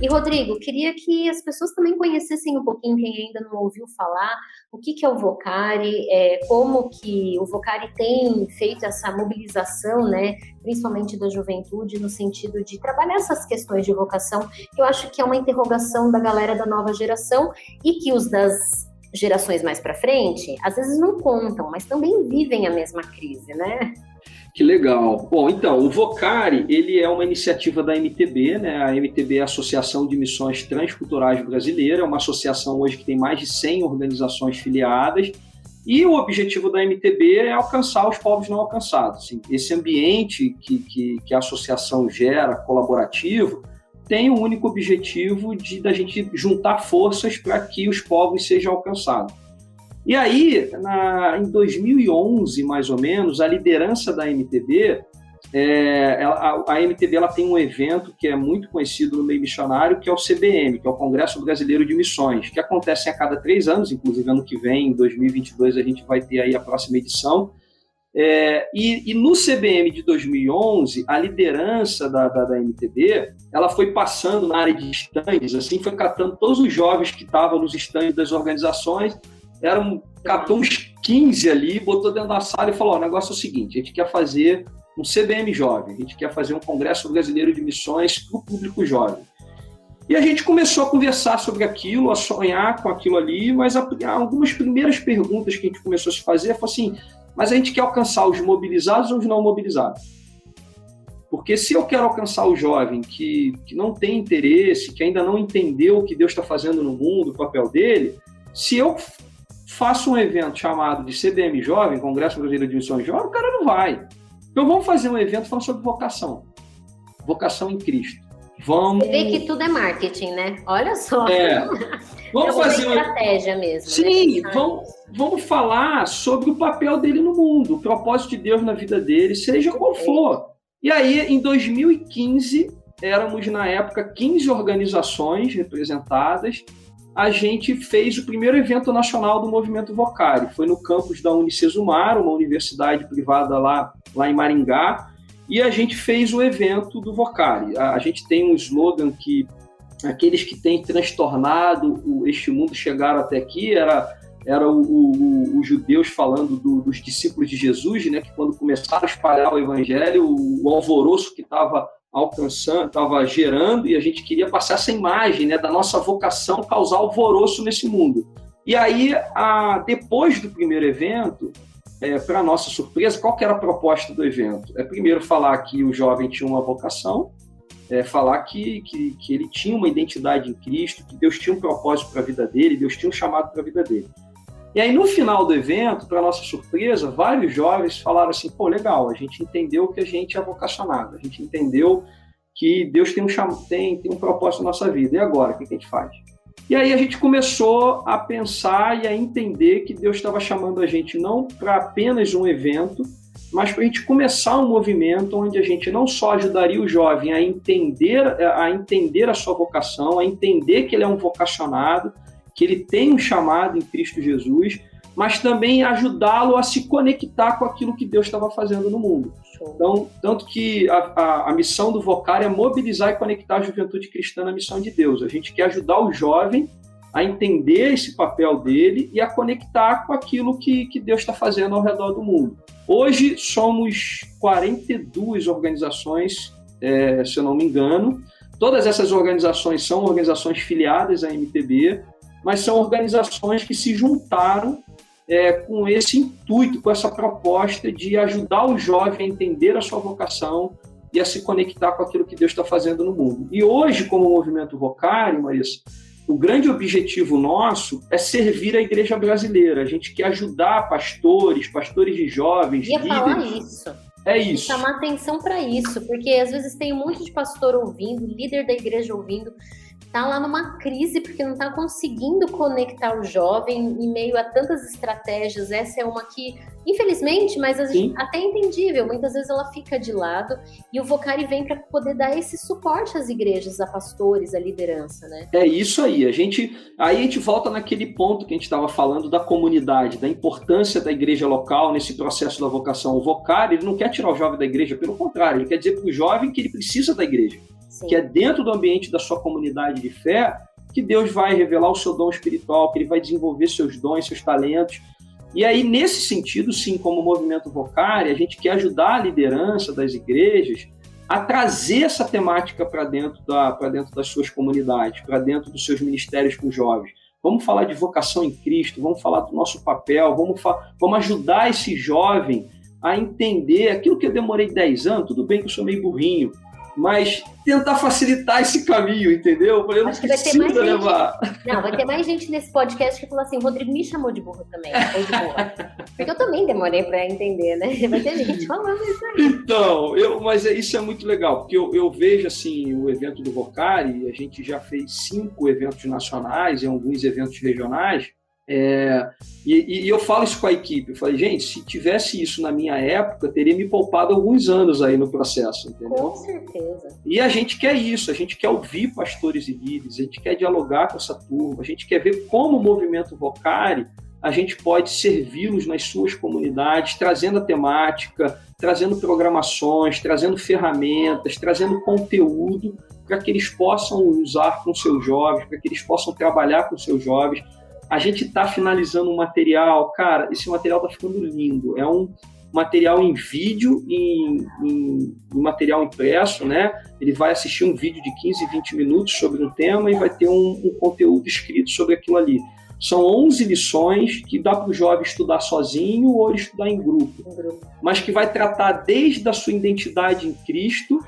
E Rodrigo, queria que as pessoas também conhecessem um pouquinho, quem ainda não ouviu falar, o que, que é o Vocari, é, como que o Vocari tem feito essa mobilização, né, principalmente da juventude, no sentido de trabalhar essas questões de vocação, que eu acho que é uma interrogação da galera da nova geração e que os das gerações mais para frente, às vezes não contam, mas também vivem a mesma crise, né? Que legal. Bom, então, o Vocari, ele é uma iniciativa da MTB, né? A MTB é a Associação de Missões Transculturais Brasileira, é uma associação hoje que tem mais de 100 organizações filiadas, e o objetivo da MTB é alcançar os povos não alcançados. Assim, esse ambiente que, que, que, a associação gera, colaborativo, tem o único objetivo de da gente juntar forças para que os povos sejam alcançados. E aí, na, em 2011, mais ou menos, a liderança da MTB, é, a, a, MTB ela tem um evento que é muito conhecido no meio missionário, que é o CBM, que é o Congresso Brasileiro de Missões, que acontece a cada três anos, inclusive ano que vem, em 2022, a gente vai ter aí a próxima edição. É, e, e, no CBM de 2011, a liderança da, da, da, MTB, ela foi passando na área de estandes, assim, foi catando todos os jovens que estavam nos estandes das organizações eram, captou uns 15 ali, botou dentro da sala e falou: o negócio é o seguinte, a gente quer fazer um CBM jovem, a gente quer fazer um Congresso Brasileiro de Missões para o público jovem. E a gente começou a conversar sobre aquilo, a sonhar com aquilo ali, mas algumas primeiras perguntas que a gente começou a se fazer foi assim: mas a gente quer alcançar os mobilizados ou os não mobilizados? Porque se eu quero alcançar o jovem que, que não tem interesse, que ainda não entendeu o que Deus está fazendo no mundo, o papel dele, se eu faço um evento chamado de CBM Jovem, Congresso Brasileiro de Missões Jovem, o cara não vai. Então vamos fazer um evento falando sobre vocação. Vocação em Cristo. Vamos... Você vê que tudo é marketing, né? Olha só. É. Vamos é fazer uma estratégia mesmo. Né? Sim, né? vamos, vamos falar sobre o papel dele no mundo, o propósito de Deus na vida dele, seja qual for. E aí, em 2015, éramos na época 15 organizações representadas. A gente fez o primeiro evento nacional do movimento Vocari. Foi no campus da Unicesumar, uma universidade privada lá, lá em Maringá. E a gente fez o evento do Vocari. A, a gente tem um slogan que aqueles que têm transtornado o, este mundo chegaram até aqui era era os judeus falando do, dos discípulos de Jesus, né, que quando começaram a espalhar o evangelho, o, o alvoroço que estava alcançando, estava gerando, e a gente queria passar essa imagem né, da nossa vocação causar alvoroço nesse mundo. E aí, a, depois do primeiro evento, é, para nossa surpresa, qual que era a proposta do evento? É primeiro falar que o jovem tinha uma vocação, é, falar que, que, que, ele tinha uma identidade em Cristo, que Deus tinha um propósito para a vida dele, Deus tinha um chamado para a vida dele. E aí, no final do evento, para nossa surpresa, vários jovens falaram assim: pô, legal, a gente entendeu que a gente é vocacionado, a gente entendeu que Deus tem um, cham... tem, tem um propósito na nossa vida, e agora, o que a gente faz? E aí a gente começou a pensar e a entender que Deus estava chamando a gente não para apenas um evento, mas para a gente começar um movimento onde a gente não só ajudaria o jovem a entender, a entender a sua vocação, a entender que ele é um vocacionado, que ele tem um chamado em Cristo Jesus, mas também ajudá-lo a se conectar com aquilo que Deus estava fazendo no mundo. Então, tanto que a, a, a missão do Vocar é mobilizar e conectar a juventude cristã na missão de Deus. A gente quer ajudar o jovem a entender esse papel dele e a conectar com aquilo que, que Deus está fazendo ao redor do mundo. Hoje somos 42 organizações, é, se eu não me engano. Todas essas organizações são organizações filiadas à MTB, mas são organizações que se juntaram é, com esse intuito, com essa proposta de ajudar o jovem a entender a sua vocação e a se conectar com aquilo que Deus está fazendo no mundo. E hoje, como movimento Vocário, Marissa, o grande objetivo nosso é servir a igreja brasileira. A gente quer ajudar pastores, pastores de jovens, Ia líderes. falar isso. É isso. Chamar atenção para isso, porque às vezes tem um monte de pastor ouvindo, líder da igreja ouvindo, tá lá numa crise porque não está conseguindo conectar o jovem em meio a tantas estratégias. Essa é uma que, infelizmente, mas até é entendível, muitas vezes ela fica de lado e o Vocari vem para poder dar esse suporte às igrejas, a pastores, à liderança, né? É isso aí. A gente aí a gente volta naquele ponto que a gente estava falando da comunidade, da importância da igreja local nesse processo da vocação. O Vocari, ele não quer tirar o jovem da igreja, pelo contrário, ele quer dizer para o jovem que ele precisa da igreja. Sim. que é dentro do ambiente da sua comunidade de fé que Deus vai revelar o seu dom espiritual, que ele vai desenvolver seus dons, seus talentos. E aí, nesse sentido, sim, como movimento Vocari, a gente quer ajudar a liderança das igrejas a trazer essa temática para dentro, da, dentro das suas comunidades, para dentro dos seus ministérios com jovens. Vamos falar de vocação em Cristo, vamos falar do nosso papel, vamos, vamos ajudar esse jovem a entender aquilo que eu demorei 10 anos, tudo bem que eu sou meio burrinho, mas tentar facilitar esse caminho, entendeu? Eu falei, Acho que vai ter mais levar. Gente, não, vai ter mais gente nesse podcast que falou assim: Rodrigo me chamou de burro também, ou de burra. Porque eu também demorei para entender, né? Vai ter gente falando isso aí. Então, eu, mas é, isso é muito legal, porque eu, eu vejo assim o evento do Vocari, a gente já fez cinco eventos nacionais e alguns eventos regionais. É, e, e, eu falo isso com a equipe, eu falei, gente, se tivesse isso na minha época, teria me poupado alguns anos aí no processo, entendeu? Com certeza. E a gente quer isso, a gente quer ouvir pastores e líderes, a gente quer dialogar com essa turma, a gente quer ver como o movimento Vocari a gente pode servi-los nas suas comunidades, trazendo a temática, trazendo programações, trazendo ferramentas, trazendo conteúdo para que eles possam usar com seus jovens, para que eles possam trabalhar com seus jovens a gente está finalizando um material, cara, esse material está ficando lindo. É um material em vídeo e em, em, em, material impresso, né? Ele vai assistir um vídeo de 15, 20 minutos sobre um tema e vai ter um, um conteúdo escrito sobre aquilo ali. São 11 lições que dá para o jovem estudar sozinho ou estudar em grupo, mas que vai tratar desde a sua identidade em Cristo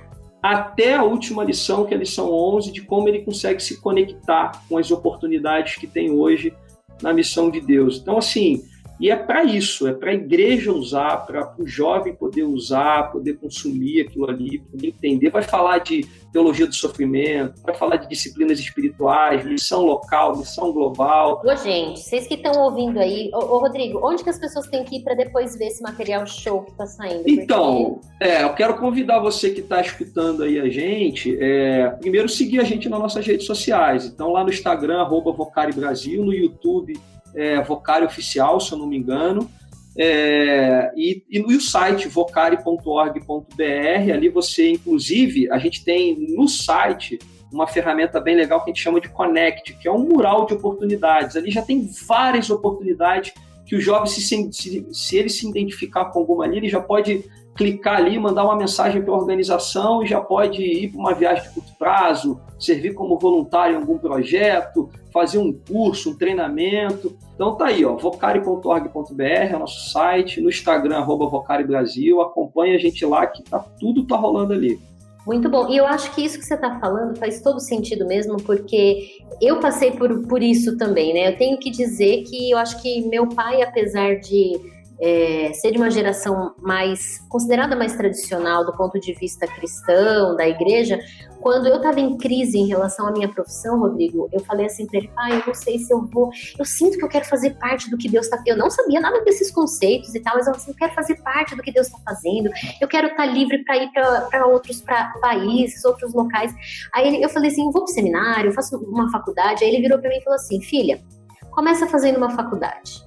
até a última lição, que é a lição 11, de como ele consegue se conectar com as oportunidades que tem hoje na missão de Deus. Então, assim, E é para isso, é para a igreja usar, para o jovem poder usar, poder consumir aquilo ali, poder entender. Vai falar de teologia do sofrimento, vai falar de disciplinas espirituais, missão local, missão global. Ô, gente, vocês que estão ouvindo aí, ô, ô, Rodrigo, onde que as pessoas têm que ir para depois ver esse material show que está saindo? Então, Porque... é, eu quero convidar você que está escutando aí a gente, é, primeiro seguir a gente nas nossas redes sociais. Então, lá no Instagram, arroba Vocari Brasil, no YouTube, é, Vocari Oficial, se eu não me engano. É, e, e no site vocari.org.br, ali você, inclusive, a gente tem no site uma ferramenta bem legal que a gente chama de Connect, que é um mural de oportunidades. Ali já tem várias oportunidades que o jovem, se, se, se ele se identificar com alguma ali, ele já pode clicar ali, mandar uma mensagem para a organização e já pode ir para uma viagem de curto prazo, servir como voluntário em algum projeto, fazer um curso, um treinamento. Então tá aí, ó, vocari.org.br é o nosso site, no Instagram, arroba Vocari Brasil, acompanha a gente lá que tá, tudo tá rolando ali. Muito bom. E eu acho que isso que você está falando faz todo sentido mesmo, porque eu passei por, por isso também, né? Eu tenho que dizer que eu acho que meu pai, apesar de é, ser de uma geração mais considerada mais tradicional do ponto de vista cristão da igreja, quando eu estava em crise em relação à minha profissão, Rodrigo, eu falei assim para ele, pai, eu não sei se eu vou, eu sinto que eu quero fazer parte do que Deus está, eu não sabia nada desses conceitos e tal, mas eu, assim, eu quero fazer parte do que Deus está fazendo, eu quero estar tá livre para ir para outros pra países, outros locais. Aí eu falei assim, vou para seminário, faço uma faculdade. Aí ele virou para mim e falou assim, filha, começa fazendo uma faculdade.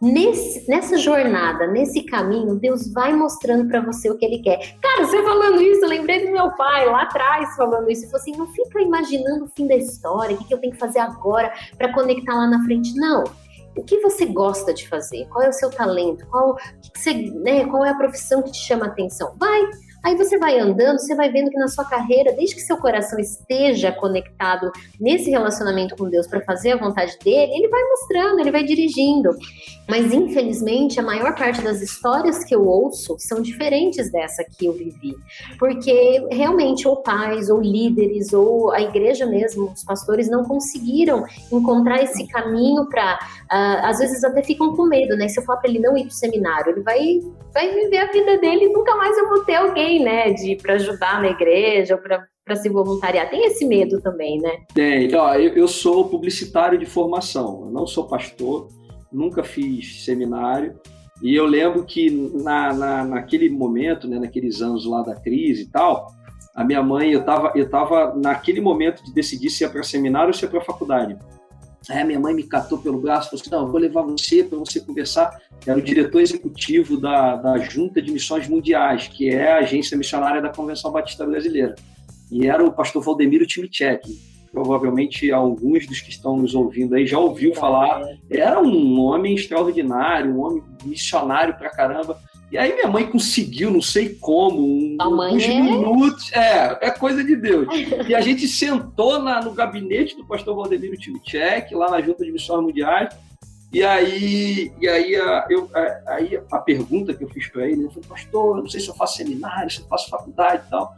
Nesse, nessa jornada, nesse caminho, Deus vai mostrando para você o que Ele quer. Cara, você falando isso, eu lembrei do meu pai lá atrás falando isso. Ele falou assim: não fica imaginando o fim da história, o que, que eu tenho que fazer agora para conectar lá na frente. Não. O que você gosta de fazer? Qual é o seu talento? Qual, que que você, né, qual é a profissão que te chama a atenção? Vai, Aí você vai andando, você vai vendo que na sua carreira, desde que seu coração esteja conectado nesse relacionamento com Deus para fazer a vontade dele, ele vai mostrando, ele vai dirigindo. Mas infelizmente, a maior parte das histórias que eu ouço são diferentes dessa que eu vivi. Porque realmente, ou pais, ou líderes, ou a igreja mesmo, os pastores não conseguiram encontrar esse caminho para. Uh, às vezes até ficam com medo, né? Se eu falar para ele não ir para o seminário, ele vai, vai viver a vida dele e nunca mais eu vou ter alguém né, de para ajudar na igreja ou para para se voluntariar. Tem esse medo também, né? Tem. Ó, eu, eu sou publicitário de formação. Eu não sou pastor, nunca fiz seminário. E eu lembro que na, na, naquele momento, né, naqueles anos lá da crise e tal, a minha mãe, eu estava eu tava naquele momento de decidir se ia para seminário ou se ia para faculdade. Aí minha mãe me catou pelo braço e falou assim: não, vou levar você para você conversar. Era o diretor executivo da, da Junta de Missões Mundiais, que é a agência missionária da Convenção Batista Brasileira. E era o pastor Valdemiro Timicek. Provavelmente alguns dos que estão nos ouvindo aí já ouviu falar. Era um homem extraordinário, um homem missionário pra caramba. E aí minha mãe conseguiu, não sei como, um, uns é... minutos. É, é coisa de Deus. e a gente sentou na, no gabinete do pastor Valdemiro Timicek, lá na Junta de Missões Mundiais. E aí, e aí, a, eu, a, aí a pergunta que eu fiz para ele, ele falou, pastor, eu não sei se eu faço seminário, se eu faço faculdade e tal.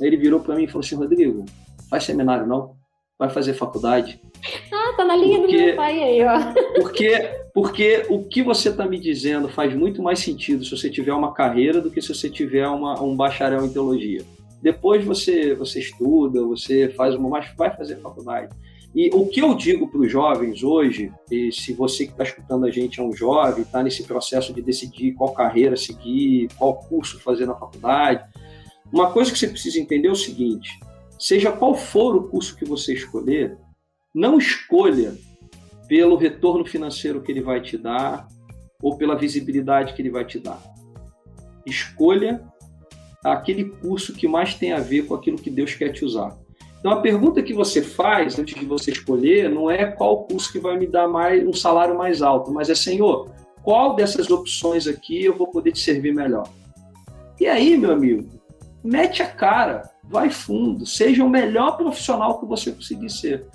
Aí ele virou para mim e falou assim, Rodrigo, faz seminário não, vai fazer faculdade. Ah, tá na linha porque, do meu pai aí, ó. Porque, porque o que você está me dizendo faz muito mais sentido se você tiver uma carreira do que se você tiver uma, um bacharel em teologia. Depois você, você estuda, você faz uma, mas vai fazer faculdade. E o que eu digo para os jovens hoje, e se você que está escutando a gente é um jovem, está nesse processo de decidir qual carreira seguir, qual curso fazer na faculdade, uma coisa que você precisa entender é o seguinte: seja qual for o curso que você escolher, não escolha pelo retorno financeiro que ele vai te dar ou pela visibilidade que ele vai te dar. Escolha aquele curso que mais tem a ver com aquilo que Deus quer te usar. Então a pergunta que você faz antes de você escolher não é qual curso que vai me dar mais um salário mais alto, mas é Senhor, qual dessas opções aqui eu vou poder te servir melhor? E aí, meu amigo, mete a cara, vai fundo, seja o melhor profissional que você conseguir ser.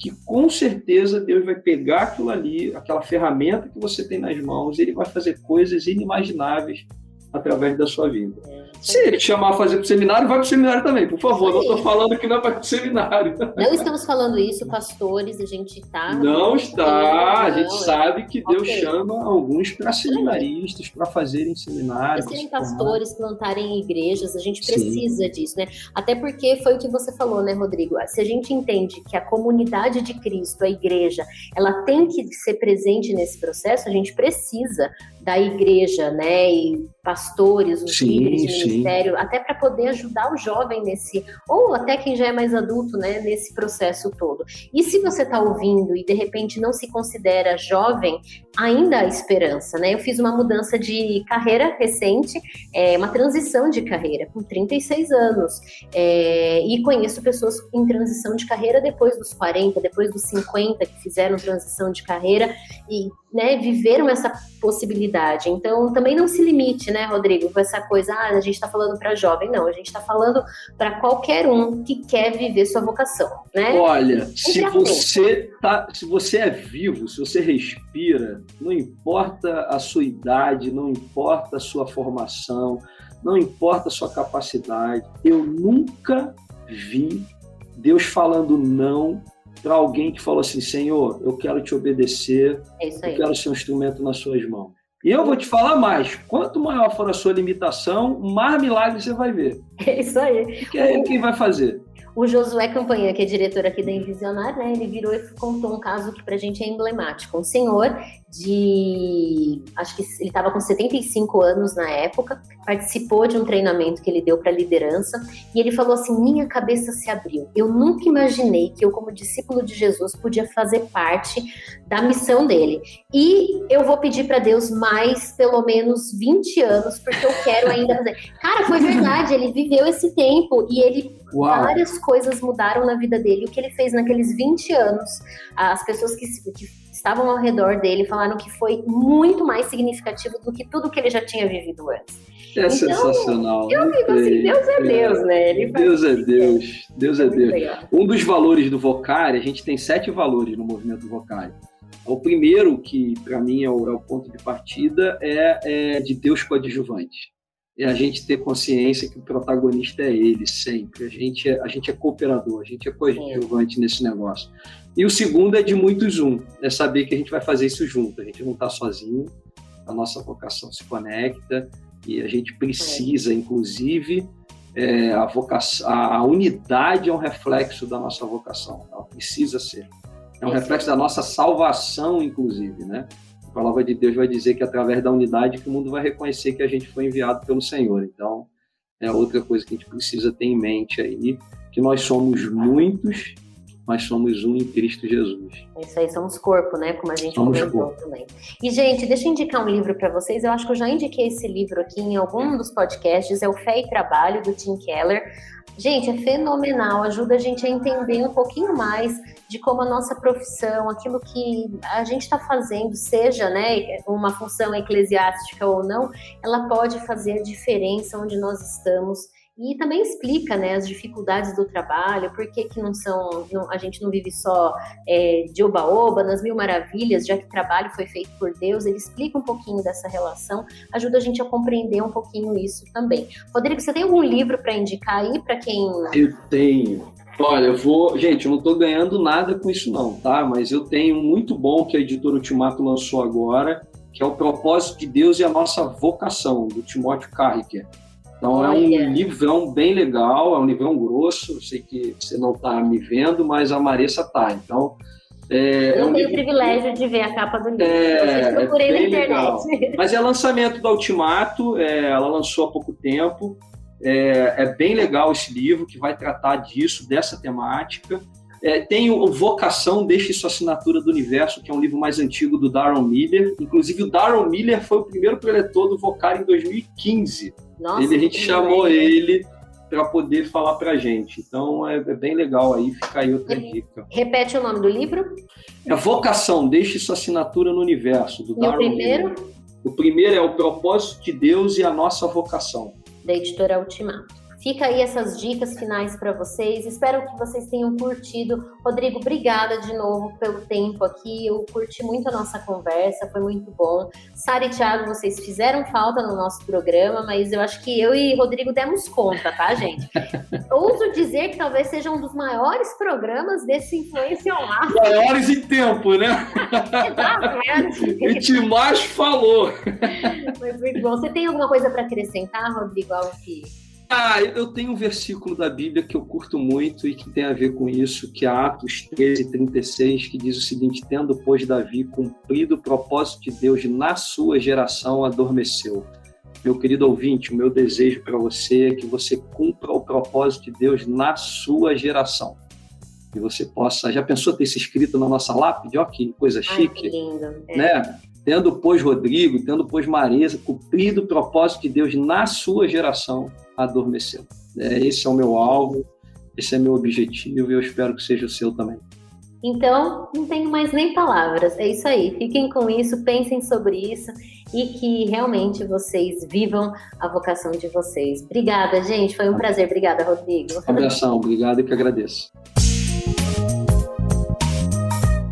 Que com certeza Deus vai pegar aquilo ali, aquela ferramenta que você tem nas mãos, ele vai fazer coisas inimagináveis através da sua vida. É. Se ele te chamar a fazer para o seminário, vai para o seminário também, por favor. Não estou falando que não é para o seminário. Não estamos falando isso, pastores, a gente está. Não está. a gente sabe que Deus okay. chama alguns para seminaristas, para fazerem seminários. Para serem pastores, plantarem igrejas, a gente precisa Sim. disso, né? Até porque foi o que você falou, né, Rodrigo? Se a gente entende que a comunidade de Cristo, a igreja, ela tem que ser presente nesse processo, a gente precisa da igreja, né, e pastores, os sim, líderes de ministério, até para poder ajudar o jovem nesse, ou até quem já é mais adulto, né, nesse processo todo. E se você está ouvindo e de repente não se considera jovem, ainda há esperança, né? Eu fiz uma mudança de carreira recente, é, uma transição de carreira com 36 anos, é, e conheço pessoas em transição de carreira depois dos 40, depois dos 50 que fizeram transição de carreira e né, viveram essa possibilidade. Então, também não se limite, né, Rodrigo, com essa coisa, ah, a gente está falando para jovem. Não, a gente está falando para qualquer um que quer viver sua vocação, né? Olha, se você, tá, se você é vivo, se você respira, não importa a sua idade, não importa a sua formação, não importa a sua capacidade, eu nunca vi Deus falando não para alguém que falou assim: Senhor, eu quero te obedecer, é eu quero ser um instrumento nas suas mãos. E eu vou te falar mais: quanto maior for a sua limitação, mais milagre você vai ver. É isso aí. Que é quem vai fazer. O Josué Campanha, que é diretor aqui da Invisionar, né, ele virou e contou um caso que para a gente é emblemático. Um senhor de. Acho que ele estava com 75 anos na época, participou de um treinamento que ele deu para liderança e ele falou assim: minha cabeça se abriu. Eu nunca imaginei que eu, como discípulo de Jesus, podia fazer parte da missão dele. E eu vou pedir para Deus mais pelo menos 20 anos, porque eu quero ainda fazer. Cara, foi verdade, ele viveu esse tempo e ele. Uau. Várias coisas mudaram na vida dele. O que ele fez naqueles 20 anos, as pessoas que, que estavam ao redor dele falaram que foi muito mais significativo do que tudo que ele já tinha vivido antes. É então, sensacional. Eu digo assim, Deus é, é Deus, né? Ele Deus é Deus, Deus é, Deus. Um dos valores do Vocari, a gente tem sete valores no movimento Vocari. O primeiro, que para mim é o, é o, ponto de partida, é, é de Deus coadjuvante é a gente ter consciência que o protagonista é ele sempre. A gente é, a gente é cooperador, a gente é coadjuvante nesse negócio. E o segundo é de muitos um, é saber que a gente vai fazer isso junto. A gente não está sozinho, a nossa vocação se conecta e a gente precisa, inclusive, é, a, vocação, a, a unidade é um reflexo da nossa vocação. Ela precisa ser. É um reflexo da nossa salvação, inclusive, né? A palavra de Deus vai dizer que através da unidade que o mundo vai reconhecer que a gente foi enviado pelo Senhor. Então, é outra coisa que a gente precisa ter em mente aí, que nós somos muitos, mas somos um em Cristo Jesus. Isso aí, somos corpo, né? Como a gente somos comentou corpo. também. E, gente, deixa eu indicar um livro para vocês. Eu acho que eu já indiquei esse livro aqui em algum dos podcasts. É o Fé e Trabalho, do Tim Keller. Gente, é fenomenal, ajuda a gente a entender um pouquinho mais de como a nossa profissão, aquilo que a gente está fazendo, seja né, uma função eclesiástica ou não, ela pode fazer diferença onde nós estamos e também explica né, as dificuldades do trabalho, por que, que não são, não, a gente não vive só é, de oba-oba, nas mil maravilhas, já que o trabalho foi feito por Deus, ele explica um pouquinho dessa relação, ajuda a gente a compreender um pouquinho isso também. Rodrigo, você tem algum livro para indicar aí para quem. Eu tenho. Olha, eu vou. Gente, eu não estou ganhando nada com isso, não, tá? Mas eu tenho um muito bom que a editora Ultimato lançou agora, que é O Propósito de Deus e a Nossa Vocação, do Timóteo Carricker. Então Olha. é um livrão bem legal, é um livrão grosso. Eu sei que você não está me vendo, mas a Maressa tá. Então é, eu é um tenho o privilégio de ver a capa do livro. É, eu procurei é na internet. Legal. Mas é lançamento da Ultimato, é, ela lançou há pouco tempo. É, é, bem legal esse livro que vai tratar disso, dessa temática. É, tem o Vocação, Deixe Sua Assinatura do Universo, que é um livro mais antigo do Darren Miller. Inclusive, o Darren Miller foi o primeiro preletor do Vocar em 2015. Nossa, ele, a gente chamou ele para poder falar para gente. Então é, é, bem legal aí, fica aí outra dica. Repete o nome do livro? É Vocação, Deixe Sua Assinatura no Universo, do e Darwin. O primeiro? O primeiro é O Propósito de Deus e a Nossa Vocação. Da editora Ultimato. Fica aí essas dicas finais para vocês. Espero que vocês tenham curtido. Rodrigo, obrigada de novo pelo tempo aqui. Eu curti muito a nossa conversa, foi muito bom. Sara e Thiago, vocês fizeram falta no nosso programa, mas eu acho que eu e Rodrigo demos conta, tá, gente? Ouso dizer que talvez seja um dos maiores programas desse Influência Online. Maiores em tempo, né? Exato. A gente mais falou. Mas muito bom. Você tem alguma coisa para acrescentar, Rodrigo, algo que ah, eu tenho um versículo da Bíblia que eu curto muito e que tem a ver com isso, que é Atos 13, 36, que diz o seguinte: Tendo, pois, Davi cumprido o propósito de Deus na sua geração, adormeceu. Meu querido ouvinte, o meu desejo para você é que você cumpra o propósito de Deus na sua geração. Que você possa. Já pensou ter se escrito na nossa lápide? Ó, que coisa chique. Ai, que lindo. É. Né? Tendo, pois, Rodrigo, tendo, pois, Marisa, cumprido o propósito de Deus na sua geração, adormeceu. É, esse é o meu alvo, esse é meu objetivo e eu espero que seja o seu também. Então, não tenho mais nem palavras. É isso aí. Fiquem com isso, pensem sobre isso e que realmente vocês vivam a vocação de vocês. Obrigada, gente. Foi um prazer. Obrigada, Rodrigo. Abração. Obrigado e que agradeço.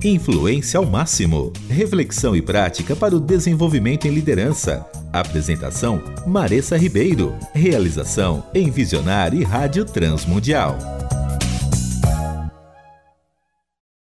Influência ao máximo. Reflexão e prática para o desenvolvimento em liderança. Apresentação: Maressa Ribeiro. Realização: Envisionar e Rádio Transmundial.